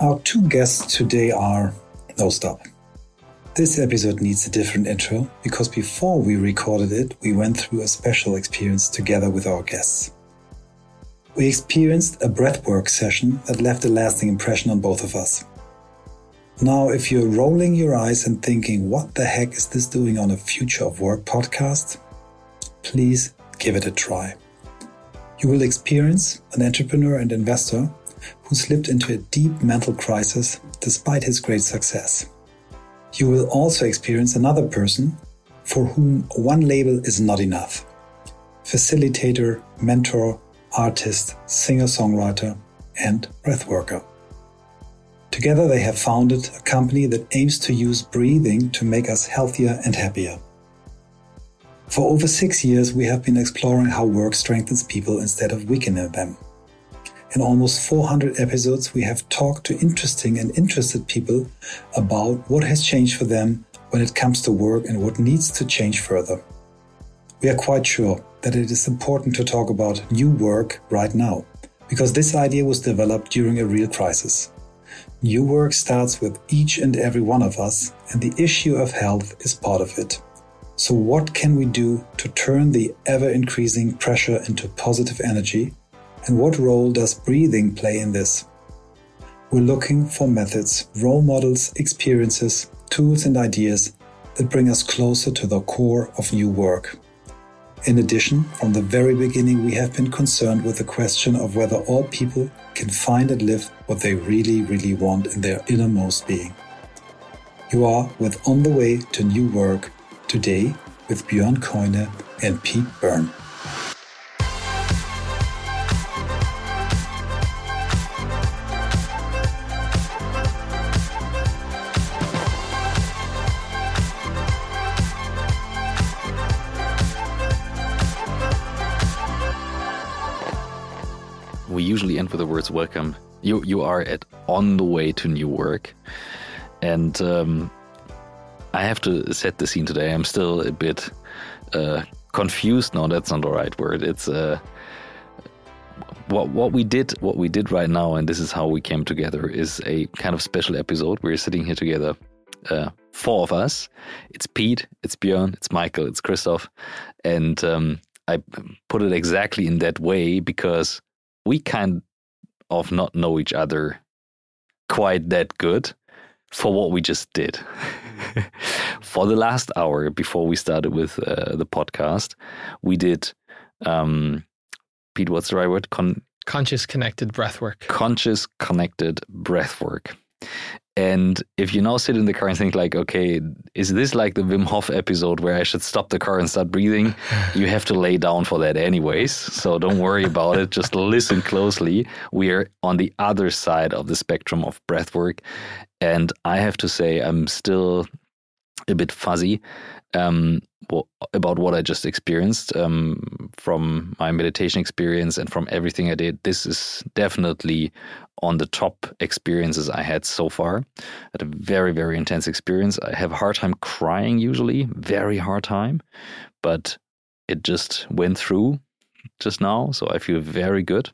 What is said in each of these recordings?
Our two guests today are No Stop. This episode needs a different intro because before we recorded it, we went through a special experience together with our guests. We experienced a breathwork session that left a lasting impression on both of us. Now, if you're rolling your eyes and thinking, what the heck is this doing on a Future of Work podcast? Please give it a try. You will experience an entrepreneur and investor who slipped into a deep mental crisis despite his great success. You will also experience another person for whom one label is not enough facilitator, mentor, artist, singer songwriter, and breathworker. Together, they have founded a company that aims to use breathing to make us healthier and happier. For over six years, we have been exploring how work strengthens people instead of weakening them. In almost 400 episodes, we have talked to interesting and interested people about what has changed for them when it comes to work and what needs to change further. We are quite sure that it is important to talk about new work right now, because this idea was developed during a real crisis. New work starts with each and every one of us, and the issue of health is part of it. So, what can we do to turn the ever increasing pressure into positive energy and what role does breathing play in this? We're looking for methods, role models, experiences, tools, and ideas that bring us closer to the core of new work. In addition, from the very beginning, we have been concerned with the question of whether all people can find and live what they really, really want in their innermost being. You are with On the Way to New Work today with Björn Keune and Pete Byrne. With the words welcome. You you are at on the way to new work, and um, I have to set the scene today. I'm still a bit uh, confused. No, that's not the right word. It's uh, what what we did. What we did right now, and this is how we came together. Is a kind of special episode. We're sitting here together. Uh, four of us. It's Pete, it's Björn, it's Michael, it's Christoph, and um, I put it exactly in that way because we kind of not know each other quite that good for what we just did. for the last hour before we started with uh, the podcast, we did, um, Pete, what's the right word? Con- conscious connected breath work. Conscious connected breath work. And if you now sit in the car and think like, okay, is this like the Wim Hof episode where I should stop the car and start breathing? you have to lay down for that anyways. So don't worry about it. Just listen closely. We are on the other side of the spectrum of breath work. And I have to say, I'm still a bit fuzzy um, about what I just experienced um, from my meditation experience and from everything I did. This is definitely on the top experiences I had so far. I had a very, very intense experience. I have a hard time crying usually, very hard time, but it just went through just now. So I feel very good.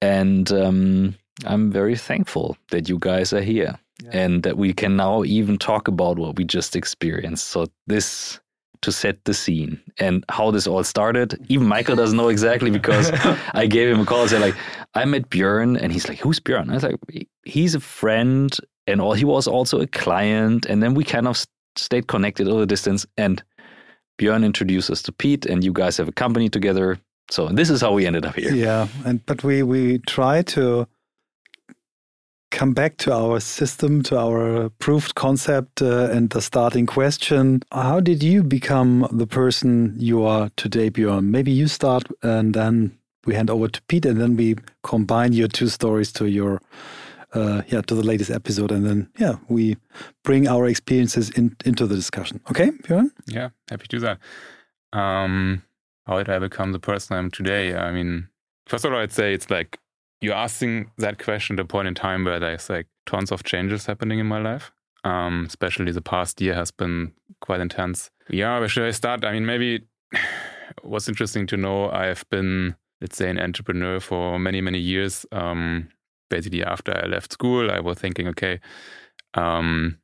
And um, I'm very thankful that you guys are here yeah. and that we can now even talk about what we just experienced. So this to set the scene and how this all started. Even Michael doesn't know exactly because I gave him a call and said like, I met Björn and he's like, who's Björn? I was like, he's a friend and all, he was also a client. And then we kind of stayed connected over the distance and Björn introduced us to Pete and you guys have a company together. So this is how we ended up here. Yeah. And, but we, we try to, come back to our system, to our proved concept, uh, and the starting question. How did you become the person you are today, Björn? Maybe you start and then we hand over to Pete, and then we combine your two stories to your. Uh, yeah, to the latest episode, and then yeah, we bring our experiences in, into the discussion. Okay, Björn? Yeah, happy to do that. Um, how did I become the person I am today? I mean, first of all, I'd say it's like you're asking that question at a point in time where there's like tons of changes happening in my life. Um, especially the past year has been quite intense. Yeah, where should I start? I mean, maybe what's interesting to know, I've been, let's say, an entrepreneur for many, many years. Um, basically after I left school, I was thinking, okay, um,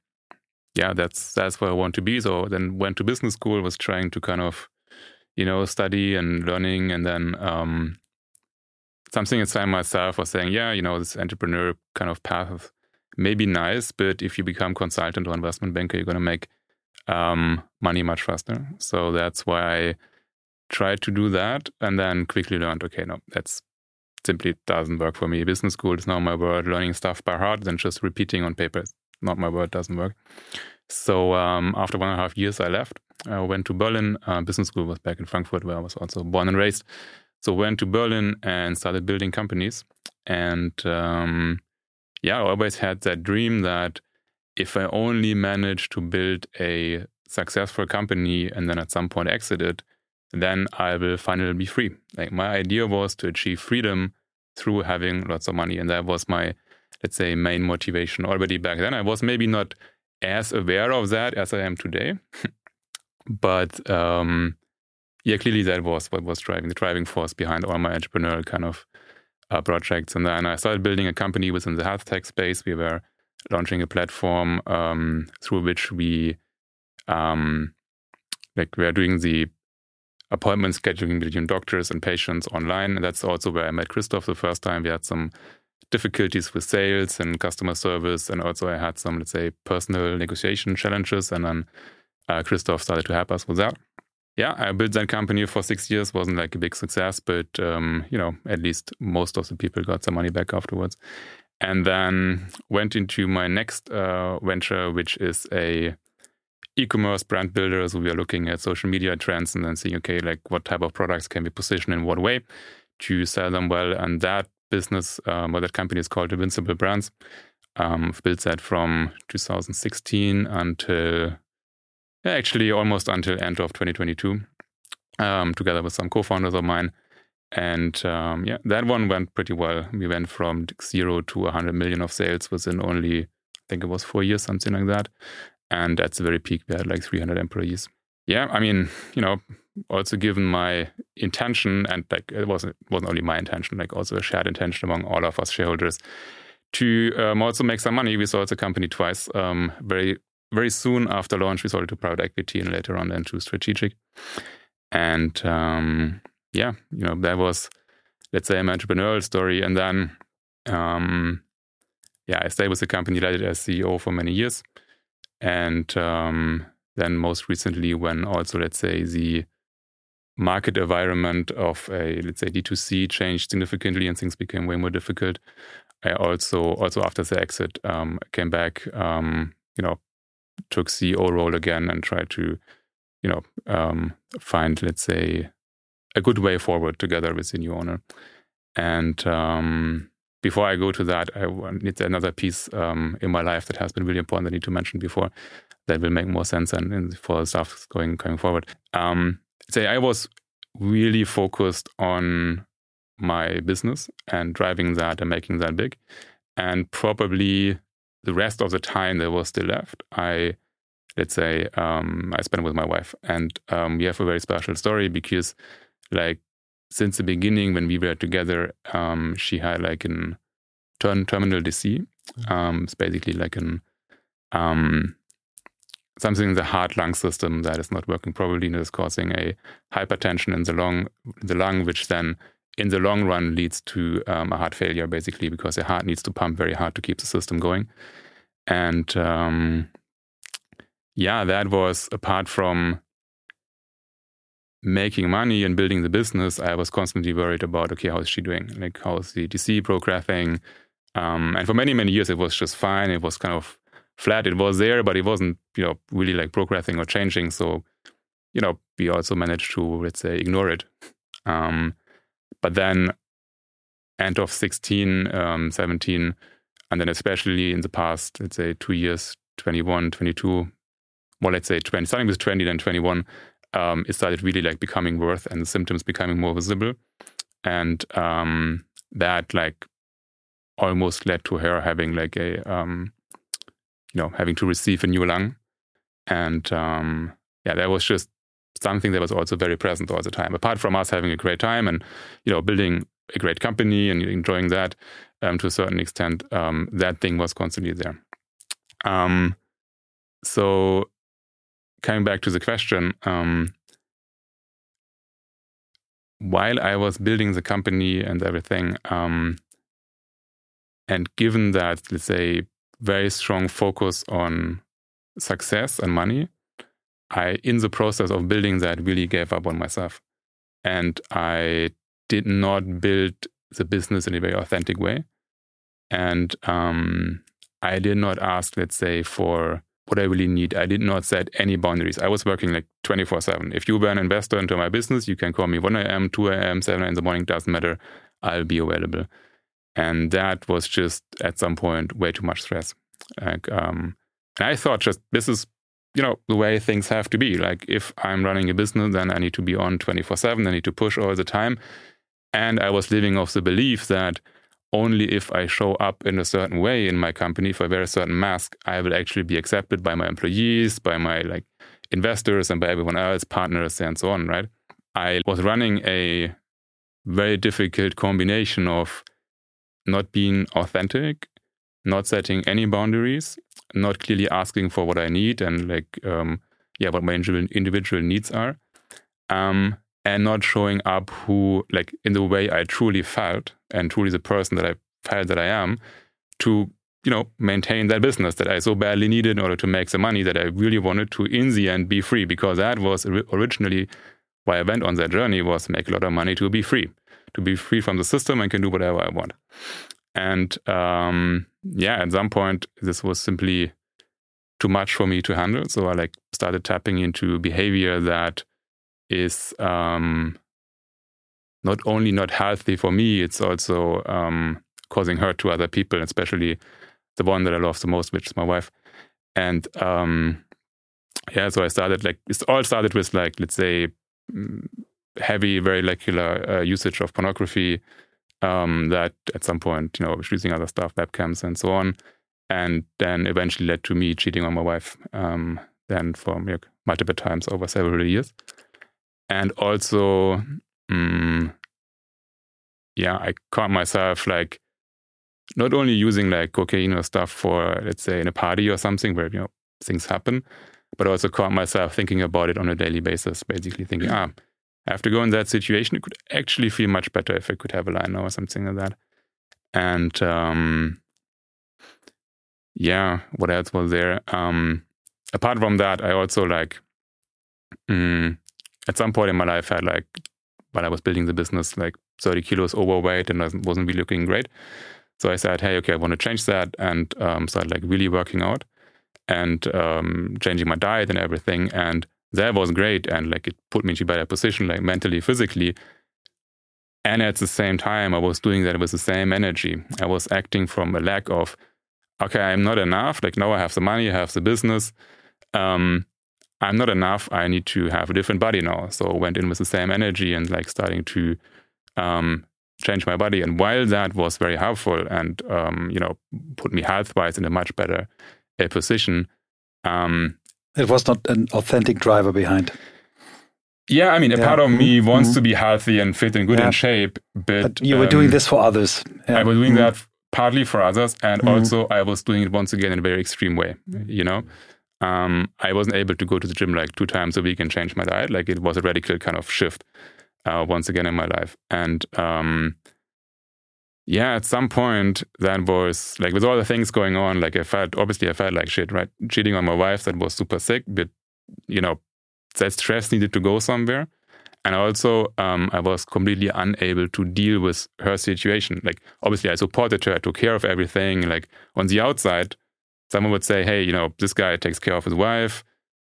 yeah, that's that's where I want to be. So then went to business school, was trying to kind of, you know, study and learning, and then um, something inside myself was saying, yeah, you know, this entrepreneur kind of path may be nice, but if you become consultant or investment banker, you're going to make um, money much faster. So that's why I tried to do that, and then quickly learned, okay, no, that's simply doesn't work for me. Business school is not my word. Learning stuff by heart, then just repeating on paper not my word, doesn't work. So um, after one and a half years, I left. I went to Berlin. Uh, business school was back in Frankfurt, where I was also born and raised. So went to Berlin and started building companies. And um, yeah, I always had that dream that if I only manage to build a successful company and then at some point exit it, then I will finally be free. Like my idea was to achieve freedom through having lots of money, and that was my let's say, main motivation already back then. I was maybe not as aware of that as I am today, but um, yeah, clearly that was what was driving the driving force behind all my entrepreneurial kind of uh, projects. And then I started building a company within the health tech space. We were launching a platform um, through which we um, like we are doing the appointment scheduling between doctors and patients online. And that's also where I met Christoph the first time. We had some difficulties with sales and customer service. And also, I had some, let's say, personal negotiation challenges. And then uh, Christoph started to help us with that. Yeah, I built that company for six years. wasn't like a big success, but um, you know, at least most of the people got some money back afterwards. And then went into my next uh, venture, which is a e-commerce brand builder. So we are looking at social media trends and then seeing, okay, like what type of products can be positioned in what way to sell them well. And that business, um, or that company is called Invincible Brands. Um, I've built that from 2016 until actually almost until end of 2022, um, together with some co-founders of mine. And um, yeah, that one went pretty well. We went from zero to 100 million of sales within only, I think it was four years, something like that. And at the very peak, we had like 300 employees. Yeah, I mean, you know, also given my intention and like it wasn't wasn't only my intention like also a shared intention among all of us shareholders to um, also make some money we sold the company twice um, very very soon after launch we sold it to private equity and later on then to strategic and um, yeah you know that was let's say an entrepreneurial story and then um, yeah i stayed with the company led it as ceo for many years and um, then most recently when also let's say the market environment of a let's say D2C changed significantly and things became way more difficult. I also also after the exit um, came back, um, you know, took CEO role again and tried to, you know, um, find let's say a good way forward together with the new owner. And um, before I go to that, I need another piece um, in my life that has been really important. I need to mention before that will make more sense and, and for stuff going going forward. Um, say I was really focused on my business and driving that and making that big. And probably the rest of the time that was still left, I let's say um, I spent with my wife, and um, we have a very special story because, like, since the beginning when we were together, um, she had like an term- terminal DC. Mm-hmm. Um, it's basically like an um, something in the heart lung system that is not working properly and is causing a hypertension in the lung, the lung, which then in the long run leads to um, a heart failure, basically, because the heart needs to pump very hard to keep the system going. And um, yeah, that was apart from making money and building the business, I was constantly worried about okay, how is she doing? Like, how is the DC progressing? Um, and for many, many years, it was just fine. It was kind of flat. It was there, but it wasn't, you know, really like progressing or changing. So, you know, we also managed to, let's say, ignore it. Um, but then end of 16, um, 17, and then especially in the past, let's say two years, 21, 22, well, let's say 20, starting with 20, then 21, um, it started really like becoming worse and the symptoms becoming more visible. And um, that like almost led to her having like a um, you know, having to receive a new lung. And um, yeah, that was just something that was also very present all the time. Apart from us having a great time and, you know, building a great company and enjoying that, um, to a certain extent, um, that thing was constantly there. Um, so, coming back to the question, um, while I was building the company and everything, um, and given that, let's say, very strong focus on success and money, I, in the process of building that, really gave up on myself. And I did not build the business in a very authentic way. And um, I did not ask, let's say, for what I really need. I did not set any boundaries. I was working like 24 7. If you were an investor into my business, you can call me 1 a.m., 2 a.m., 7 a.m. in the morning, doesn't matter. I'll be available. And that was just at some point way too much stress. Like, um, and I thought just this is, you know, the way things have to be. Like, if I'm running a business, then I need to be on 24 7. I need to push all the time. And I was living off the belief that only if I show up in a certain way in my company for a very certain mask, I will actually be accepted by my employees, by my like investors, and by everyone else, partners, and so on. Right? I was running a very difficult combination of not being authentic, not setting any boundaries, not clearly asking for what I need and like um, yeah, what my individual needs are. Um, and not showing up who like in the way I truly felt and truly the person that I felt that I am to you know maintain that business that I so badly needed in order to make the money that I really wanted to in the end be free because that was originally why I went on that journey was make a lot of money to be free to be free from the system and can do whatever I want and um, yeah at some point this was simply too much for me to handle so I like started tapping into behavior that is um, not only not healthy for me, it's also um, causing hurt to other people, especially the one that I love the most, which is my wife. And um, yeah, so I started like it all started with like let's say mm, heavy, very regular uh, usage of pornography. Um, that at some point, you know, was using other stuff, webcams and so on, and then eventually led to me cheating on my wife. Um, then for like, multiple times over several years and also um, yeah i caught myself like not only using like cocaine or stuff for let's say in a party or something where you know things happen but also caught myself thinking about it on a daily basis basically thinking ah have to go in that situation it could actually feel much better if i could have a line or something like that and um yeah what else was there um apart from that i also like mm, at some point in my life, I had like, while I was building the business, like 30 kilos overweight and wasn't really looking great. So I said, hey, okay, I want to change that and um, started like really working out and um, changing my diet and everything. And that was great. And like it put me into a better position, like mentally, physically. And at the same time, I was doing that with the same energy. I was acting from a lack of, okay, I'm not enough. Like now I have the money, I have the business. Um, I'm not enough. I need to have a different body now. So I went in with the same energy and like starting to um, change my body. And while that was very helpful and um, you know put me health wise in a much better uh, position, um, it was not an authentic driver behind. Yeah, I mean, a yeah. part of me mm-hmm. wants mm-hmm. to be healthy and fit and good yeah. in shape, but, but you were doing um, this for others. Yeah. I was doing mm-hmm. that partly for others, and mm-hmm. also I was doing it once again in a very extreme way. You know, um, I wasn't able to go to the gym like two times a week and change my diet. Like it was a radical kind of shift uh, once again in my life. And um, yeah, at some point that was like with all the things going on, like I felt obviously I felt like shit, right? Cheating on my wife that was super sick, but you know that stress needed to go somewhere. And also, um, I was completely unable to deal with her situation. Like, obviously, I supported her, I took care of everything. Like, on the outside, someone would say, hey, you know, this guy takes care of his wife,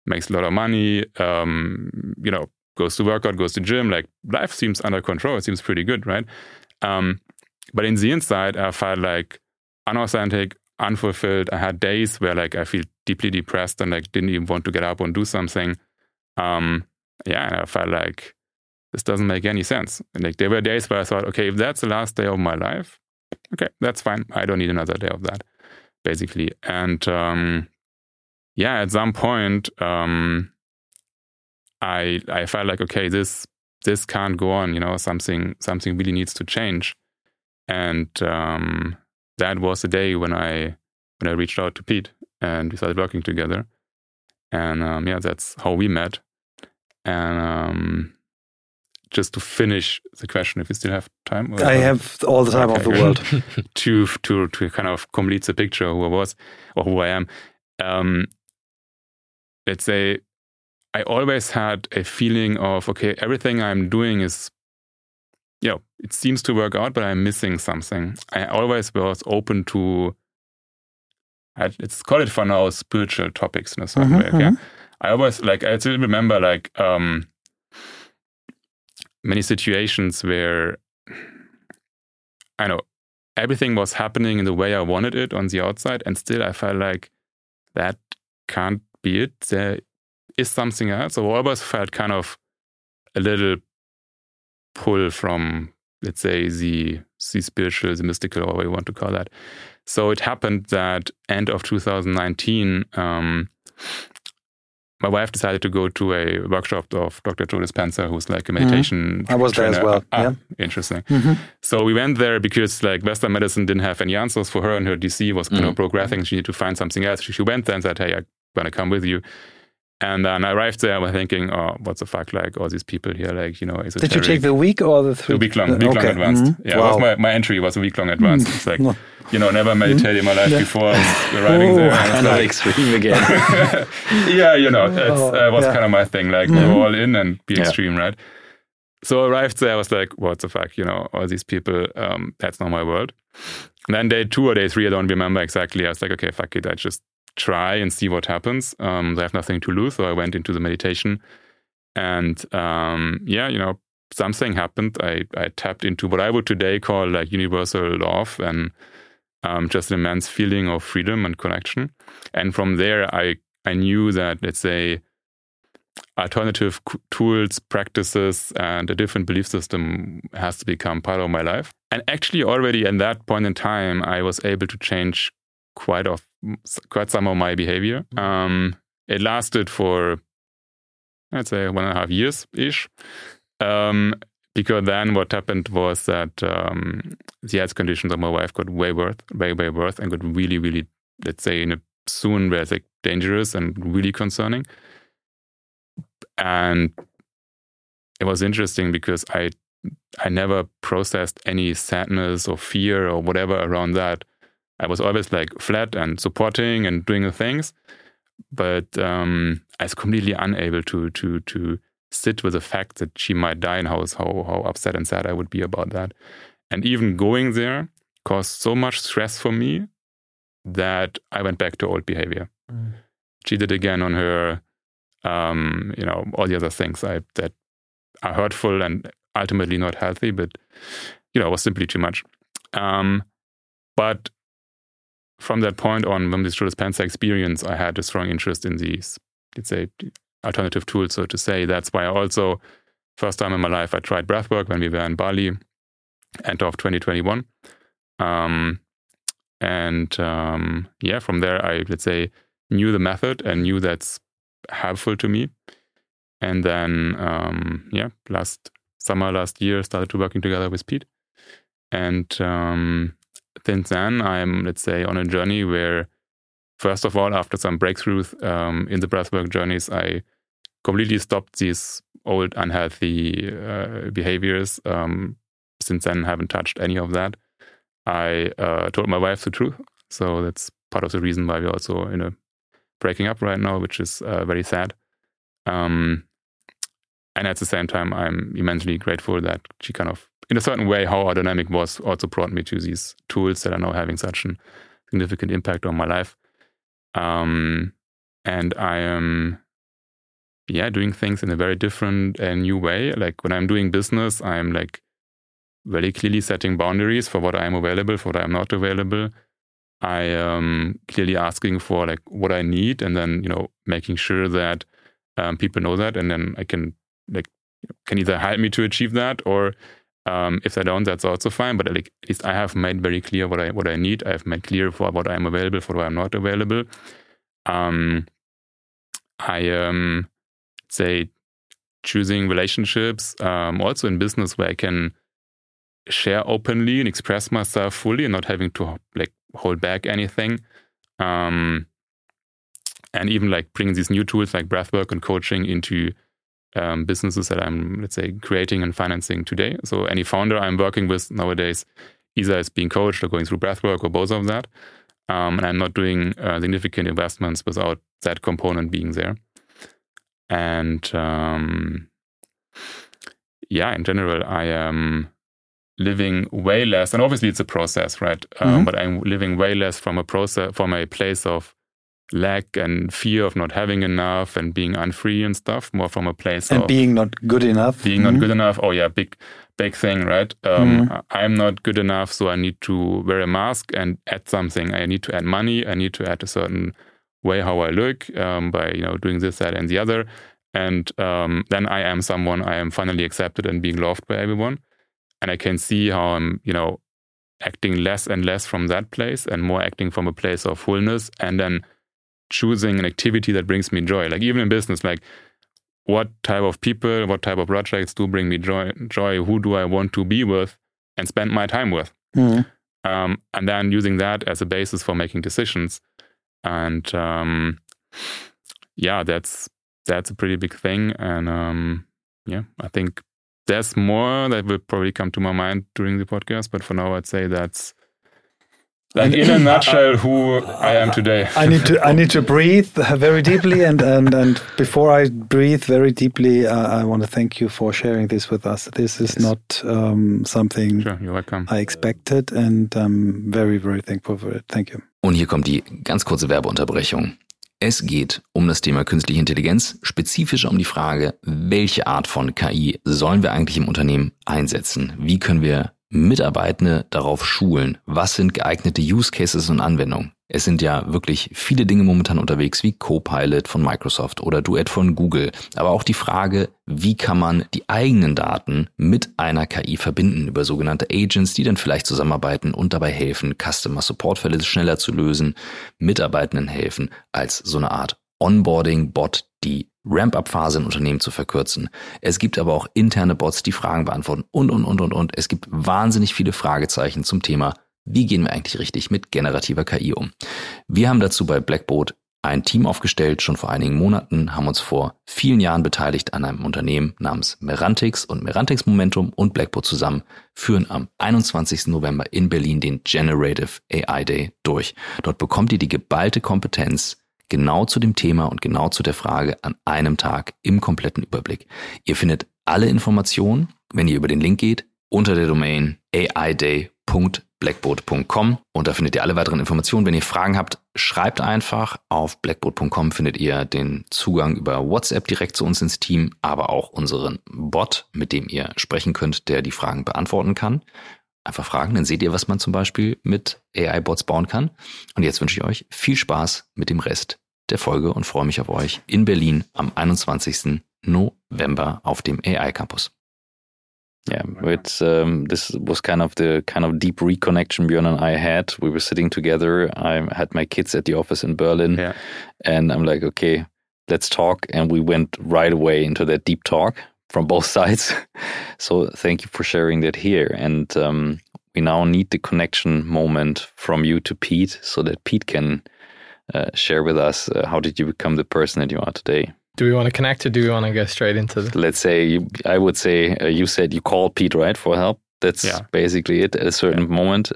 makes a lot of money, um, you know, goes to workout, goes to gym. Like life seems under control. It seems pretty good, right? Um, but in the inside, I felt like unauthentic, unfulfilled. I had days where like I feel deeply depressed and like didn't even want to get up and do something. Um, yeah, and I felt like this doesn't make any sense. And like there were days where I thought, okay, if that's the last day of my life, okay, that's fine. I don't need another day of that basically. And um, yeah, at some point, um, I I felt like okay, this this can't go on. You know, something something really needs to change. And um, that was the day when I when I reached out to Pete and we started working together. And um, yeah, that's how we met. And um, just to finish the question, if you still have time, I have all the time Okay, of the world. to to to kind of complete the picture of who I was or who I am. Um, let's say I always had a feeling of okay, everything I'm doing is, know, it seems to work out, but I'm missing something. I always was open to. Let's call it for now spiritual topics in a certain Mhm, way. Okay? mhm. I always like I still remember like um many situations where I know everything was happening in the way I wanted it on the outside, and still I felt like that can't be it. There is something else. So I always felt kind of a little pull from, let's say, the the spiritual, the mystical, or whatever you want to call that. So it happened that end of 2019, um, my wife decided to go to a workshop of Dr. Joe Dispenza, who's like a meditation. I was there as well, Ah, yeah. interesting. Mhm. So we went there because like Western medicine didn't have any answers for her, and her DC was kind of Mhm. progressing. She needed to find something else. She, she went there and said, "Hey, I want to come with you." And then I arrived there. I was thinking, "Oh, what the fuck? Like all these people here, like you know, is it Did you take the week or the three? a week long, week long Okay, advanced. mhm. Yeah, it wow. was my, my entry was a week long advanced. It's like No. you know, never meditated in my life Yeah. before arriving Oh. there. and Kind of like- extreme again. yeah, you know, it's, Oh, uh, was yeah. kind of my thing. Like Mhm. go all in and be Yeah. extreme, right? So I arrived there. I was like, what the fuck? You know, all these people. Um, that's not my world. And then day two or day three, I don't remember exactly. I was like, okay, fuck it. I just try and see what happens. Um, I have nothing to lose, so I went into the meditation, and um, yeah, you know, something happened. I I tapped into what I would today call like universal love and um, just an immense feeling of freedom and connection. And from there, I I knew that let's say alternative tools, practices, and a different belief system has to become part of my life. And actually, already at that point in time, I was able to change quite of quite some of my behavior. Um, it lasted for I'd say one and a half years ish. Um, because then what happened was that um, the health conditions of my wife got way worse, way, way worse, and got really, really, let's say, in a soon where it's like dangerous and really concerning. And it was interesting because I I never processed any sadness or fear or whatever around that. I was always like flat and supporting and doing the things, but um, I was completely unable to to to sit with the fact that she might die and how how how upset and sad I would be about that. And even going there caused so much stress for me that I went back to old behavior. Mm. Cheated again on her, um, you know, all the other things I, that are hurtful and ultimately not healthy, but you know, was simply too much. Um, but from that point on, from this Joe experience, I had a strong interest in these, let's say, alternative tools, so to say. That's why I also, first time in my life, I tried breathwork when we were in Bali, end of 2021. Um, and um, yeah, from there, I, let's say, knew the method and knew that's helpful to me. And then, um, yeah, last summer, last year, started to working together with Pete. And um, since then, I'm, let's say, on a journey where, first of all, after some breakthroughs um, in the breathwork journeys, I completely stopped these old unhealthy uh, behaviors. Um, since then, haven't touched any of that. I uh, told my wife the truth, so that's part of the reason why we're also in a breaking up right now, which is uh, very sad. Um, and at the same time, I'm immensely grateful that she kind of, in a certain way, how our dynamic was, also brought me to these tools that are now having such a significant impact on my life. Um, and I am, yeah, doing things in a very different and new way. Like when I'm doing business, I'm like very clearly setting boundaries for what I'm available, for what I'm not available. I am clearly asking for like what I need, and then you know making sure that um, people know that, and then I can like can either help me to achieve that, or um, if they don't, that's also fine. But at least I have made very clear what I what I need. I have made clear for what I'm available, for what I'm not available. Um, I um, say choosing relationships, um, also in business where I can share openly and express myself fully and not having to like hold back anything. Um, and even like bring these new tools like breathwork and coaching into um, businesses that I'm, let's say, creating and financing today. So any founder I'm working with nowadays either is being coached or going through breathwork or both of that. Um, and I'm not doing uh, significant investments without that component being there. And um, yeah, in general, I am living way less, and obviously it's a process, right? Um, mm-hmm. But I'm living way less from a process, from a place of lack and fear of not having enough and being unfree and stuff, more from a place and of being not good enough. Being mm-hmm. not good enough. Oh yeah, big big thing, right? Um, mm-hmm. I'm not good enough, so I need to wear a mask and add something. I need to add money. I need to add a certain way how I look um, by you know doing this, that, and the other. And um, then I am someone I am finally accepted and being loved by everyone. And I can see how I'm, you know, acting less and less from that place and more acting from a place of fullness. And then choosing an activity that brings me joy. Like even in business, like what type of people, what type of projects do bring me joy? Joy. Who do I want to be with and spend my time with? Mm-hmm. Um, and then using that as a basis for making decisions. And um, yeah, that's that's a pretty big thing. And um, yeah, I think there's more that will probably come to my mind during the podcast. But for now, I'd say that's like in a nutshell, who I am today. I need to I need to breathe very deeply, and and and before I breathe very deeply, uh, I want to thank you for sharing this with us. This is yes. not um, something sure, you're welcome. I expected, and I'm very very thankful for it. Thank you. Und hier kommt die ganz kurze Werbeunterbrechung. Es geht um das Thema künstliche Intelligenz, spezifischer um die Frage, welche Art von KI sollen wir eigentlich im Unternehmen einsetzen? Wie können wir Mitarbeitende darauf schulen? Was sind geeignete Use Cases und Anwendungen? Es sind ja wirklich viele Dinge momentan unterwegs, wie Copilot von Microsoft oder Duet von Google. Aber auch die Frage, wie kann man die eigenen Daten mit einer KI verbinden über sogenannte Agents, die dann vielleicht zusammenarbeiten und dabei helfen, Customer Support Fälle schneller zu lösen, Mitarbeitenden helfen, als so eine Art Onboarding-Bot, die Ramp-up-Phase im Unternehmen zu verkürzen. Es gibt aber auch interne Bots, die Fragen beantworten und, und, und, und, und. Es gibt wahnsinnig viele Fragezeichen zum Thema, wie gehen wir eigentlich richtig mit generativer KI um. Wir haben dazu bei Blackboard ein Team aufgestellt, schon vor einigen Monaten, haben uns vor vielen Jahren beteiligt an einem Unternehmen namens Merantix und Merantix Momentum und Blackboard zusammen führen am 21. November in Berlin den Generative AI Day durch. Dort bekommt ihr die geballte Kompetenz, genau zu dem Thema und genau zu der Frage an einem Tag im kompletten Überblick. Ihr findet alle Informationen, wenn ihr über den Link geht, unter der Domain aiday.blackboard.com und da findet ihr alle weiteren Informationen. Wenn ihr Fragen habt, schreibt einfach. Auf blackboard.com findet ihr den Zugang über WhatsApp direkt zu uns ins Team, aber auch unseren Bot, mit dem ihr sprechen könnt, der die Fragen beantworten kann. Einfach fragen, dann seht ihr, was man zum Beispiel mit AI-Bots bauen kann. Und jetzt wünsche ich euch viel Spaß mit dem Rest der Folge und freue mich auf euch in Berlin am 21. November auf dem AI Campus. Yeah, it's um, this was kind of the kind of deep reconnection Björn and I had. We were sitting together. I had my kids at the office in Berlin, yeah. and I'm like, okay, let's talk. And we went right away into that deep talk from both sides. so thank you for sharing that here. And um, we now need the connection moment from you to Pete, so that Pete can uh, share with us uh, how did you become the person that you are today? Do we want to connect or do we want to go straight into the? Let's say you, I would say uh, you said you called Pete right for help. That's yeah. basically it at a certain yeah. moment.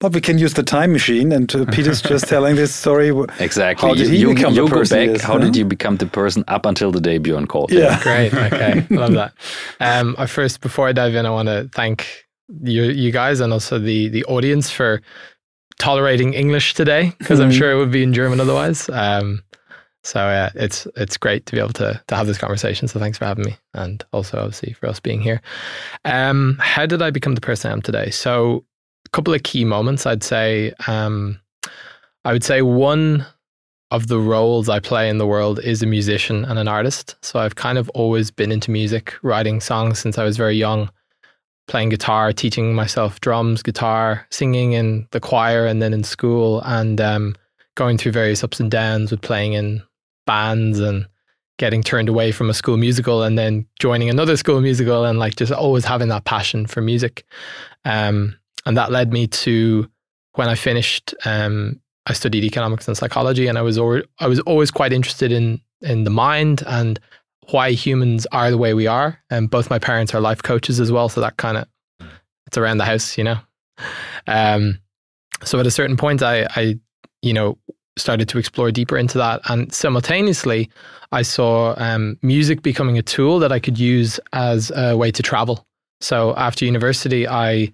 But we can use the time machine, and uh, Peter's just telling this story. Exactly. How did he you, become you the person? Go back. Is, how huh? did you become the person up until the day Bjorn called? Yeah. Great. Okay. Love that. Um, I first, before I dive in, I want to thank you, you guys, and also the the audience for tolerating English today because I'm mm-hmm. sure it would be in German otherwise. Um, so uh, it's it's great to be able to to have this conversation. So thanks for having me, and also obviously for us being here. Um, how did I become the person I am today? So a couple of key moments, I'd say. Um, I would say one of the roles I play in the world is a musician and an artist. So I've kind of always been into music, writing songs since I was very young playing guitar, teaching myself drums, guitar, singing in the choir, and then in school, and um, going through various ups and downs with playing in bands and getting turned away from a school musical and then joining another school musical and like just always having that passion for music. Um, and that led me to when I finished, um, I studied economics and psychology, and I was I was always quite interested in in the mind and why humans are the way we are. And both my parents are life coaches as well, so that kind of it's around the house, you know. Um, so at a certain point, I, I, you know, started to explore deeper into that, and simultaneously, I saw um, music becoming a tool that I could use as a way to travel. So after university, I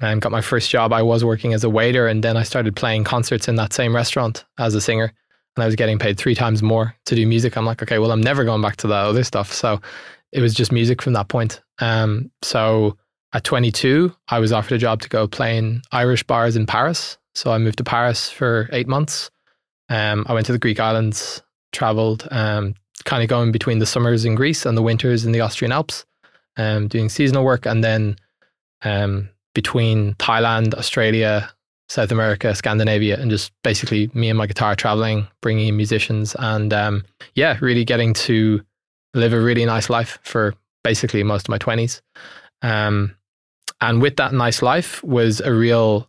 um, got my first job. I was working as a waiter, and then I started playing concerts in that same restaurant as a singer and I was getting paid three times more to do music. I'm like, okay, well, I'm never going back to that other stuff. So it was just music from that point. Um, so at 22, I was offered a job to go play in Irish bars in Paris. So I moved to Paris for eight months. Um, I went to the Greek islands, traveled, um, kind of going between the summers in Greece and the winters in the Austrian Alps, um, doing seasonal work, and then um, between Thailand, Australia, South America, Scandinavia, and just basically me and my guitar traveling, bringing in musicians, and um, yeah, really getting to live a really nice life for basically most of my twenties. Um, and with that nice life was a real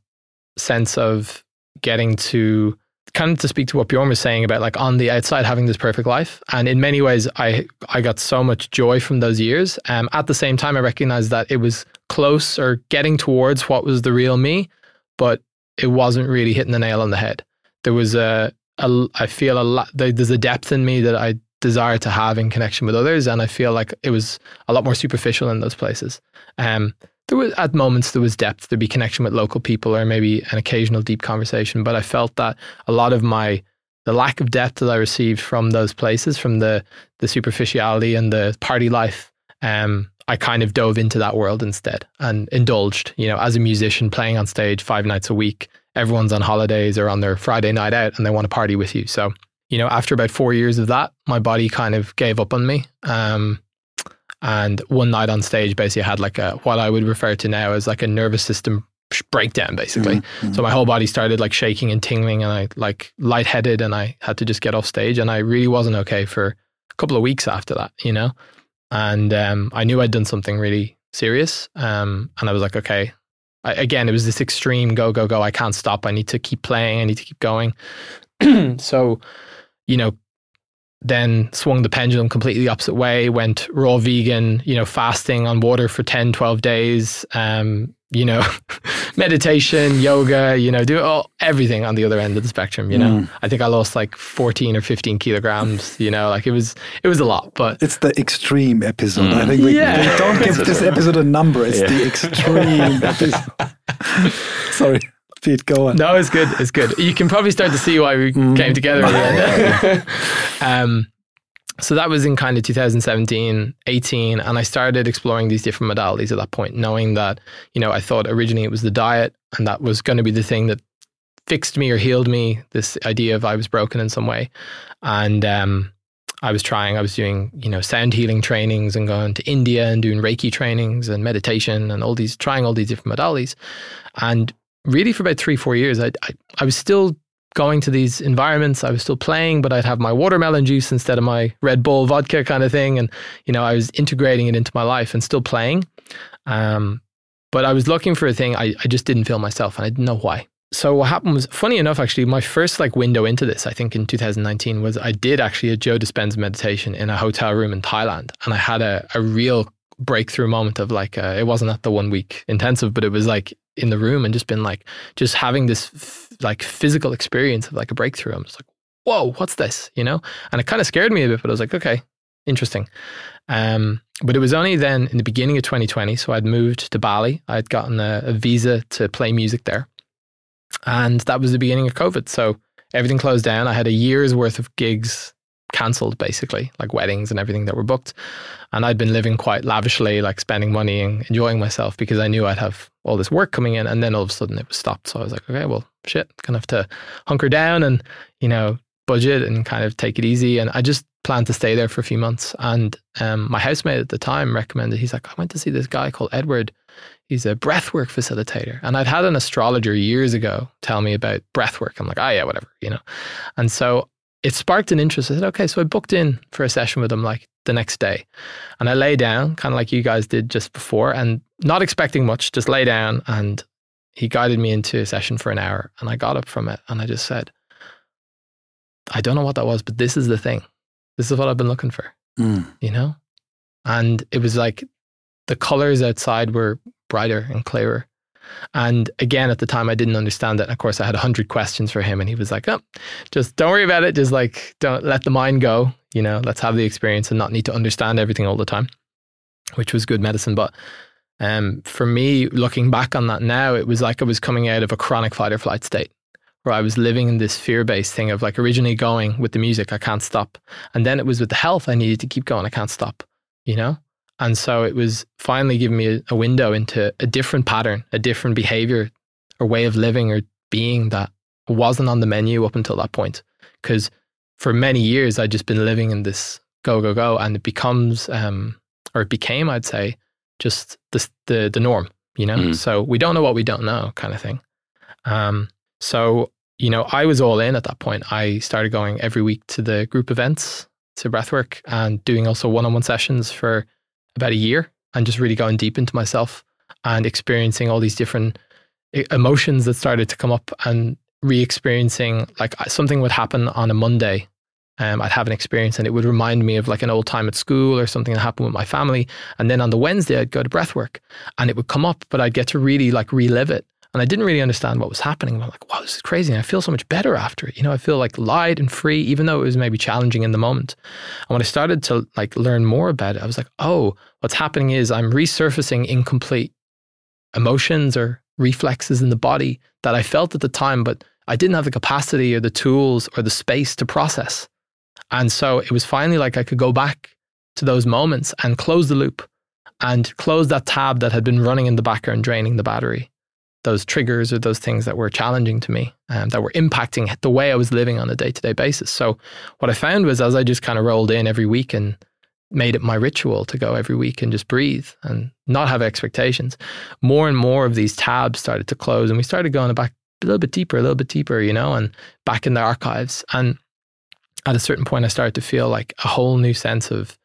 sense of getting to kind of to speak to what Bjorn was saying about like on the outside having this perfect life. And in many ways, I I got so much joy from those years. Um, at the same time, I recognized that it was close or getting towards what was the real me, but it wasn't really hitting the nail on the head. There was a, a I feel a lot, there's a depth in me that I desire to have in connection with others. And I feel like it was a lot more superficial in those places. Um, there was at moments there was depth, there'd be connection with local people or maybe an occasional deep conversation. But I felt that a lot of my the lack of depth that I received from those places, from the the superficiality and the party life, um, I kind of dove into that world instead and indulged, you know, as a musician playing on stage five nights a week. Everyone's on holidays or on their Friday night out and they want to party with you. So, you know, after about four years of that, my body kind of gave up on me. Um, and one night on stage, basically, I had like a what I would refer to now as like a nervous system breakdown, basically. Mm-hmm. So my whole body started like shaking and tingling, and I like lightheaded, and I had to just get off stage. And I really wasn't okay for a couple of weeks after that, you know and um, I knew I'd done something really serious. Um, and I was like, okay. I, again, it was this extreme go go go. I can't stop. I need to keep playing. I need to keep going. so, you know, then swung the pendulum completely the opposite way. Went raw vegan. You know, fasting on water for 10, 12 days. Um, you know, meditation, yoga, you know, do all, everything on the other end of the spectrum, you know. Mm. I think I lost like 14 or 15 kilograms, you know, like it was it was a lot, but it's the extreme episode. Mm. I think we, yeah. don't give this episode a number. It's yeah. the extreme episode. Sorry. Pete, go on. No, it's good. It's good. You can probably start to see why we mm. came together. um, so that was in kind of 2017 18 and i started exploring these different modalities at that point knowing that you know i thought originally it was the diet and that was going to be the thing that fixed me or healed me this idea of i was broken in some way and um, i was trying i was doing you know sound healing trainings and going to india and doing reiki trainings and meditation and all these trying all these different modalities and really for about three four years i, I, I was still going to these environments. I was still playing, but I'd have my watermelon juice instead of my Red Bull vodka kind of thing. And, you know, I was integrating it into my life and still playing. Um, but I was looking for a thing I, I just didn't feel myself and I didn't know why. So what happened was funny enough, actually, my first like window into this, I think in 2019 was I did actually a Joe Dispenza meditation in a hotel room in Thailand. And I had a, a real breakthrough moment of like, uh, it wasn't at the one week intensive, but it was like in the room and just been like, just having this f- like physical experience of like a breakthrough. I'm just like, whoa, what's this? You know? And it kind of scared me a bit, but I was like, okay, interesting. Um, but it was only then in the beginning of 2020. So I'd moved to Bali. I'd gotten a, a visa to play music there. And that was the beginning of COVID. So everything closed down. I had a year's worth of gigs cancelled basically, like weddings and everything that were booked. And I'd been living quite lavishly, like spending money and enjoying myself because I knew I'd have all this work coming in. And then all of a sudden it was stopped. So I was like, okay, well, shit, gonna have to hunker down and, you know, budget and kind of take it easy. And I just planned to stay there for a few months. And um, my housemate at the time recommended, he's like, I went to see this guy called Edward. He's a breathwork facilitator. And I'd had an astrologer years ago tell me about breathwork. I'm like, oh, yeah, whatever, you know. And so it sparked an interest. I said, okay, so I booked in for a session with him like the next day. And I lay down, kind of like you guys did just before, and not expecting much, just lay down. And he guided me into a session for an hour. And I got up from it and I just said, I don't know what that was, but this is the thing. This is what I've been looking for, Mm. you know? And it was like the colors outside were brighter and clearer. And again, at the time, I didn't understand it. And of course, I had a hundred questions for him, and he was like, "Oh, just don't worry about it. Just like don't let the mind go. You know, let's have the experience and not need to understand everything all the time," which was good medicine. But um, for me, looking back on that now, it was like I was coming out of a chronic fight or flight state, where I was living in this fear-based thing of like originally going with the music, I can't stop, and then it was with the health, I needed to keep going, I can't stop. You know, and so it was finally giving me a, a window into a different pattern, a different behavior or way of living or being that wasn't on the menu up until that point. Because for many years, I'd just been living in this go, go, go. And it becomes, um, or it became, I'd say, just the, the, the norm, you know? Mhm. So we don't know what we don't know kind of thing. Um, so, you know, I was all in at that point. I started going every week to the group events, to breathwork, and doing also one on one sessions for about a year and just really going deep into myself and experiencing all these different emotions that started to come up and re-experiencing like something would happen on a Monday. Um, I'd have an experience and it would remind me of like an old time at school or something that happened with my family. And then on the Wednesday, I'd go to breathwork and it would come up, but I'd get to really like relive it. And I didn't really understand what was happening. I'm like, wow, this is crazy. And I feel so much better after it. You know, I feel like light and free, even though it was maybe challenging in the moment. And when I started to like learn more about it, I was like, oh, what's happening is I'm resurfacing incomplete emotions or reflexes in the body that I felt at the time, but I didn't have the capacity or the tools or the space to process. And so it was finally like I could go back to those moments and close the loop and close that tab that had been running in the background, draining the battery. Those triggers or those things that were challenging to me and that were impacting the way I was living on a day to day basis. So, what I found was as I just kind of rolled in every week and made it my ritual to go every week and just breathe and not have expectations, more and more of these tabs started to close and we started going back a little bit deeper, a little bit deeper, you know, and back in the archives. And at a certain point, I started to feel like a whole new sense of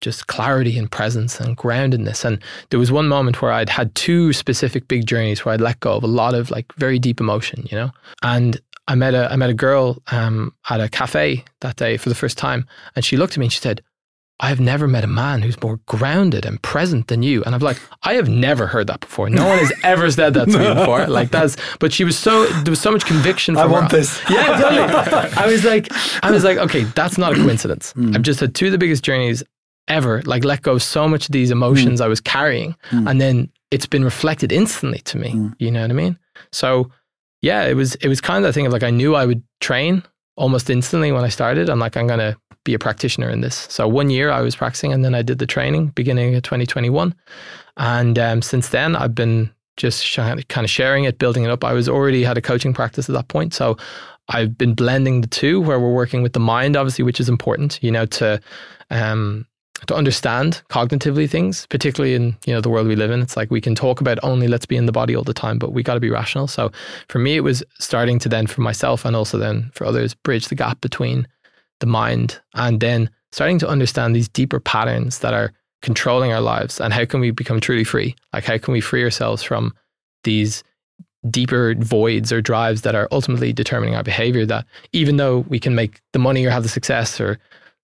just clarity and presence and groundedness. And there was one moment where I'd had two specific big journeys where I'd let go of a lot of like very deep emotion, you know? And I met a I met a girl um, at a cafe that day for the first time, and she looked at me and she said, I have never met a man who's more grounded and present than you. And I'm like, I have never heard that before. No one has ever said that to me before. Like that's, but she was so, there was so much conviction I want this. Yeah, totally. I was like, I was like, okay, that's not a coincidence. Mm. I've just had two of the biggest journeys ever. Like, let go of so much of these emotions I was carrying, Mm. and then it's been reflected instantly to me. Mm. You know what I mean? So, yeah, it was it was kind of the thing of like I knew I would train almost instantly when I started. I'm like, I'm gonna be a practitioner in this. So one year I was practicing, and then I did the training beginning of 2021, and um, since then I've been just sh- kind of sharing it, building it up. I was already had a coaching practice at that point, so I've been blending the two, where we're working with the mind, obviously, which is important, you know, to um, to understand cognitively things, particularly in you know the world we live in. It's like we can talk about only let's be in the body all the time, but we got to be rational. So for me, it was starting to then for myself and also then for others bridge the gap between the mind and then starting to understand these deeper patterns that are controlling our lives and how can we become truly free? Like how can we free ourselves from these deeper voids or drives that are ultimately determining our behavior that even though we can make the money or have the success or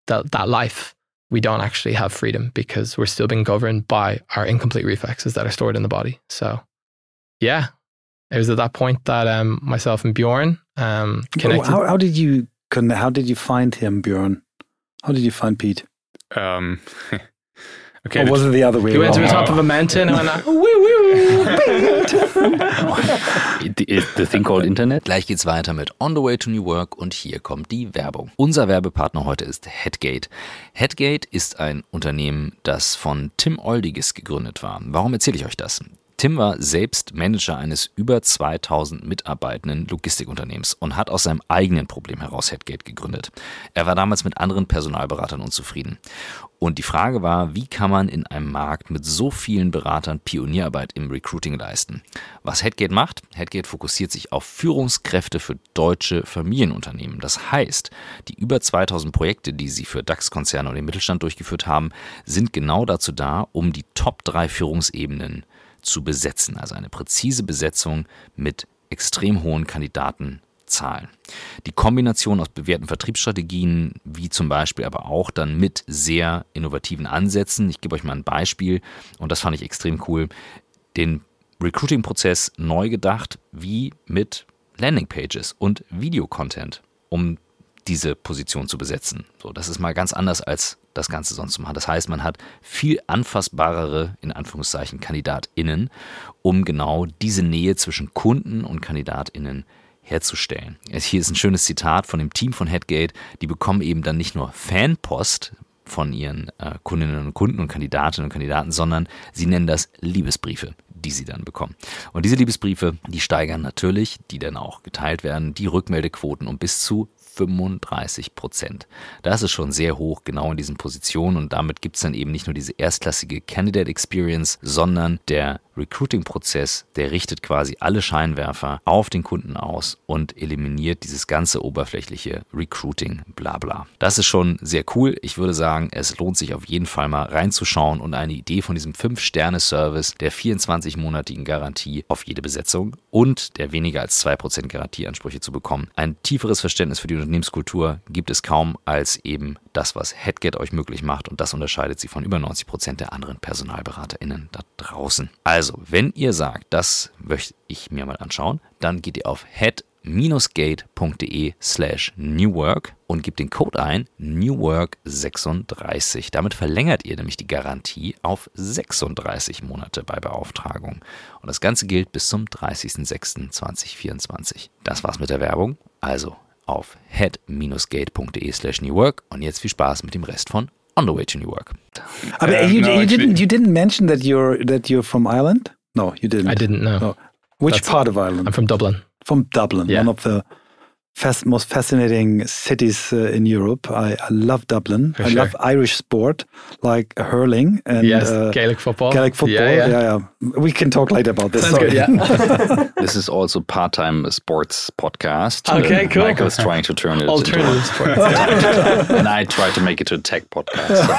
that, that life we don't actually have freedom because we're still being governed by our incomplete reflexes that are stored in the body so yeah it was at that point that um, myself and Björn um, connected How, how did you con- how did you find him, Björn? How did you find Pete? Um, okay, or was it the other way he went to the top of a mountain and went like, "Woo, woo, The, the thing called Internet? Gleich geht's weiter mit On the Way to New Work und hier kommt die Werbung. Unser Werbepartner heute ist Headgate. Headgate ist ein Unternehmen, das von Tim Oldiges gegründet war. Warum erzähle ich euch das? Tim war selbst Manager eines über 2000 mitarbeitenden Logistikunternehmens und hat aus seinem eigenen Problem heraus Headgate gegründet. Er war damals mit anderen Personalberatern unzufrieden. Und die Frage war, wie kann man in einem Markt mit so vielen Beratern Pionierarbeit im Recruiting leisten? Was Headgate macht? Headgate fokussiert sich auf Führungskräfte für deutsche Familienunternehmen. Das heißt, die über 2000 Projekte, die sie für DAX-Konzerne und den Mittelstand durchgeführt haben, sind genau dazu da, um die Top 3 Führungsebenen zu besetzen. Also eine präzise Besetzung mit extrem hohen Kandidatenzahlen. Die Kombination aus bewährten Vertriebsstrategien, wie zum Beispiel aber auch dann mit sehr innovativen Ansätzen. Ich gebe euch mal ein Beispiel und das fand ich extrem cool. Den Recruiting-Prozess neu gedacht, wie mit Landingpages und Videocontent, um diese Position zu besetzen. So, das ist mal ganz anders als das Ganze sonst zu machen. Das heißt, man hat viel anfassbarere, in Anführungszeichen, KandidatInnen, um genau diese Nähe zwischen Kunden und KandidatInnen herzustellen. Hier ist ein schönes Zitat von dem Team von Headgate. Die bekommen eben dann nicht nur Fanpost von ihren äh, Kundinnen und Kunden und Kandidatinnen und Kandidaten, sondern sie nennen das Liebesbriefe die sie dann bekommen. Und diese Liebesbriefe, die steigern natürlich, die dann auch geteilt werden, die Rückmeldequoten um bis zu 35 Prozent. Das ist schon sehr hoch, genau in diesen Positionen und damit gibt es dann eben nicht nur diese erstklassige Candidate Experience, sondern der Recruiting-Prozess, der richtet quasi alle Scheinwerfer auf den Kunden aus und eliminiert dieses ganze oberflächliche Recruiting, bla bla. Das ist schon sehr cool. Ich würde sagen, es lohnt sich auf jeden Fall mal reinzuschauen und eine Idee von diesem 5-Sterne-Service der 24-monatigen Garantie auf jede Besetzung und der weniger als 2% Garantieansprüche zu bekommen. Ein tieferes Verständnis für die Unternehmenskultur gibt es kaum als eben das, was Headget euch möglich macht und das unterscheidet sie von über 90% der anderen PersonalberaterInnen da draußen. Also also, wenn ihr sagt, das möchte ich mir mal anschauen, dann geht ihr auf head-gate.de slash newwork und gebt den Code ein newwork36. Damit verlängert ihr nämlich die Garantie auf 36 Monate bei Beauftragung. Und das Ganze gilt bis zum 30.06.2024. Das war's mit der Werbung. Also auf head-gate.de slash newwork und jetzt viel Spaß mit dem Rest von on the way to New York. But uh, you, no, you didn't you didn't mention that you're that you're from Ireland. No, you didn't. I didn't know. No. Which That's, part of Ireland? I'm from Dublin. From Dublin, yeah. one of the fast, most fascinating cities uh, in Europe. I, I love Dublin. For I sure. love Irish sport like hurling and yes, uh, Gaelic football. Gaelic football. Yeah yeah. yeah, yeah. We can talk later about this. Sounds good. Yeah. this is also part-time sports podcast. Okay, cool. Michael's trying to turn it alternative into sports, and I try to make it to a tech podcast. So.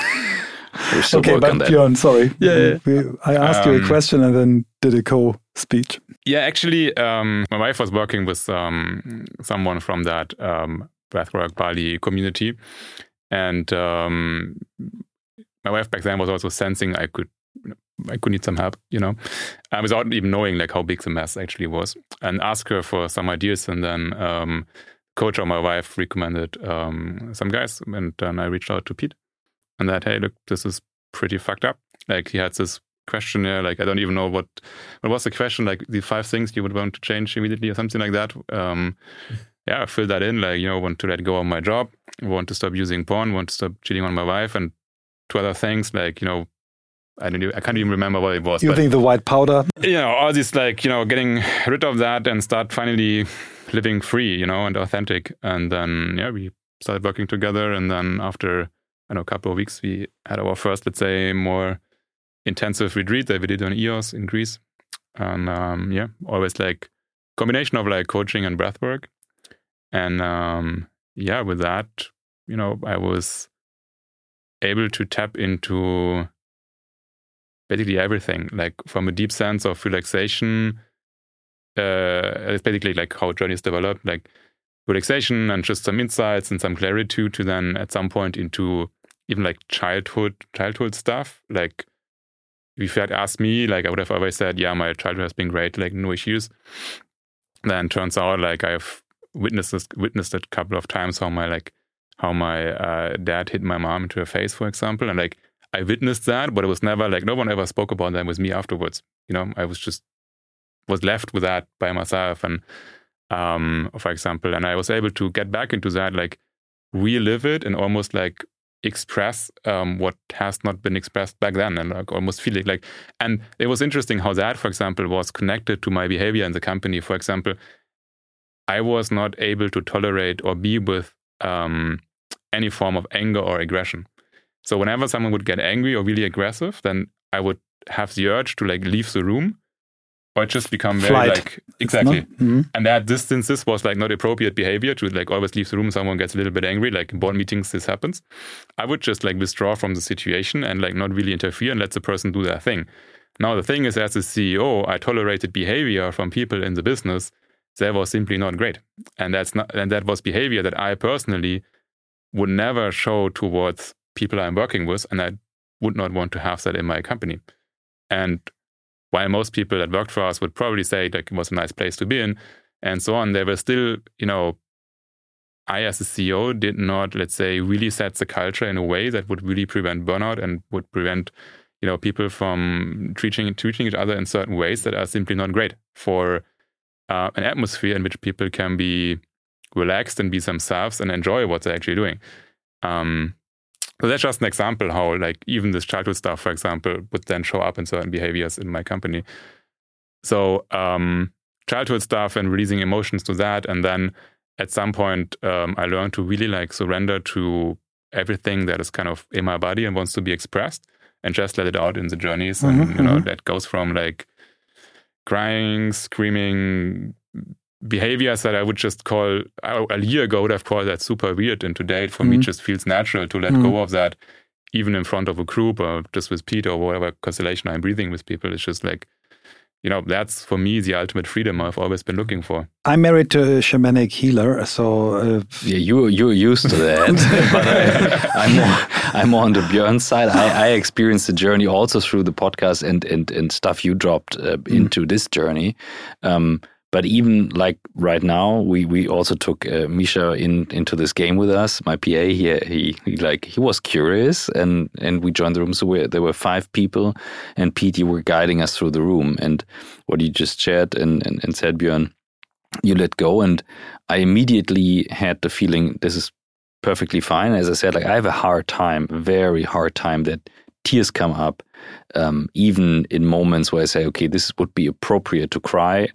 We're still okay, but Björn, sorry. Yeah, yeah. We, I asked um, you a um, question and then did a co-speech. Yeah, actually, um, my wife was working with um, someone from that um, Breathwork Bali community, and um, my wife back then was also sensing I could I could need some help, you know, uh, without even knowing like how big the mess actually was, and ask her for some ideas, and then um, coach or my wife recommended um, some guys, and then I reached out to Pete and that hey look this is pretty fucked up. Like he had this questionnaire like i don't even know what what was the question like the five things you would want to change immediately or something like that um yeah i filled that in like you know want to let go of my job want to stop using porn want to stop cheating on my wife and two other things like you know I don't. Even, I can't even remember what it was. You think the white powder? You know, all this like you know, getting rid of that and start finally living free, you know, and authentic. And then yeah, we started working together. And then after I know, a couple of weeks, we had our first, let's say, more intensive retreat that we did on Ios in Greece. And um, yeah, always like combination of like coaching and breath work. And um, yeah, with that, you know, I was able to tap into basically everything, like from a deep sense of relaxation. Uh, it's basically like how journeys develop, like relaxation and just some insights and some clarity to then at some point into even like childhood childhood stuff. Like if you had asked me, like I would have always said, yeah, my childhood has been great, like no issues. Then turns out like I've witnessed this, witnessed it a couple of times how my like how my uh, dad hit my mom into her face, for example, and like I witnessed that, but it was never like no one ever spoke about that with me afterwards. You know, I was just was left with that by myself, and um, for example, and I was able to get back into that, like relive it, and almost like express um, what has not been expressed back then and like almost feel it like and it was interesting how that for example was connected to my behavior in the company. For example i was not able to tolerate or be with um, any form of anger or aggression. So whenever someone would get angry or really aggressive then i would have the urge to like leave the room or just become very Flight. like exactly. Mhm. and that distances was like not appropriate behavior to like always leave the room someone gets a little bit angry like in board meetings this happens. I would just like withdraw from the situation and like not really interfere and let the person do their thing. Now the thing is as a ceo i tolerated behavior from people in the business that was simply not great. And that's not and that was behavior that i personally would never show towards people i'm working with and i would not want to have that in my company. And while most people that worked for us would probably say like it was a nice place to be in and so on, they were still, you know, I as a CEO did not, let's say, really set the culture in a way that would really prevent burnout and would prevent, you know, people from treating treating each other in certain ways that are simply not great for uh, an atmosphere in which people can be relaxed and be themselves and enjoy what they're actually doing. Um, so that's just an example how, like, even this childhood stuff, for example, would then show up in certain behaviors in my company. So, um, childhood stuff and releasing emotions to that, and then at some point, um, I learned to really like surrender to everything that is kind of in my body and wants to be expressed, and just let it out in the journeys. and Mhm, you know mhm. that goes from like crying, screaming, behaviors that I would just call a a year ago would have called that super weird, and today it for me Mhm. just feels natural to let Mhm. go of that, even in front of a group or just with Pete or whatever constellation I'm breathing with people. It's just like, you know, that's for me the ultimate freedom I've always been looking for. I'm married to a shamanic healer, so uh, Yeah, you you're used to that, but I, I'm more I'm more on the Björn side. I, I experienced the journey also through the podcast and and and stuff you dropped uh, into this journey. Um, but even like right now, we we also took uh, Misha in into this game with us. My PA, he he, he like he was curious, and and we joined the room. So we, there were five people, and Pete, you were guiding us through the room, and what you just shared and and, and said, Björn you let go and i immediately had the feeling this is perfectly fine as i said like i have a hard time very hard time that tears come up um, even in moments where i say okay this would be appropriate to cry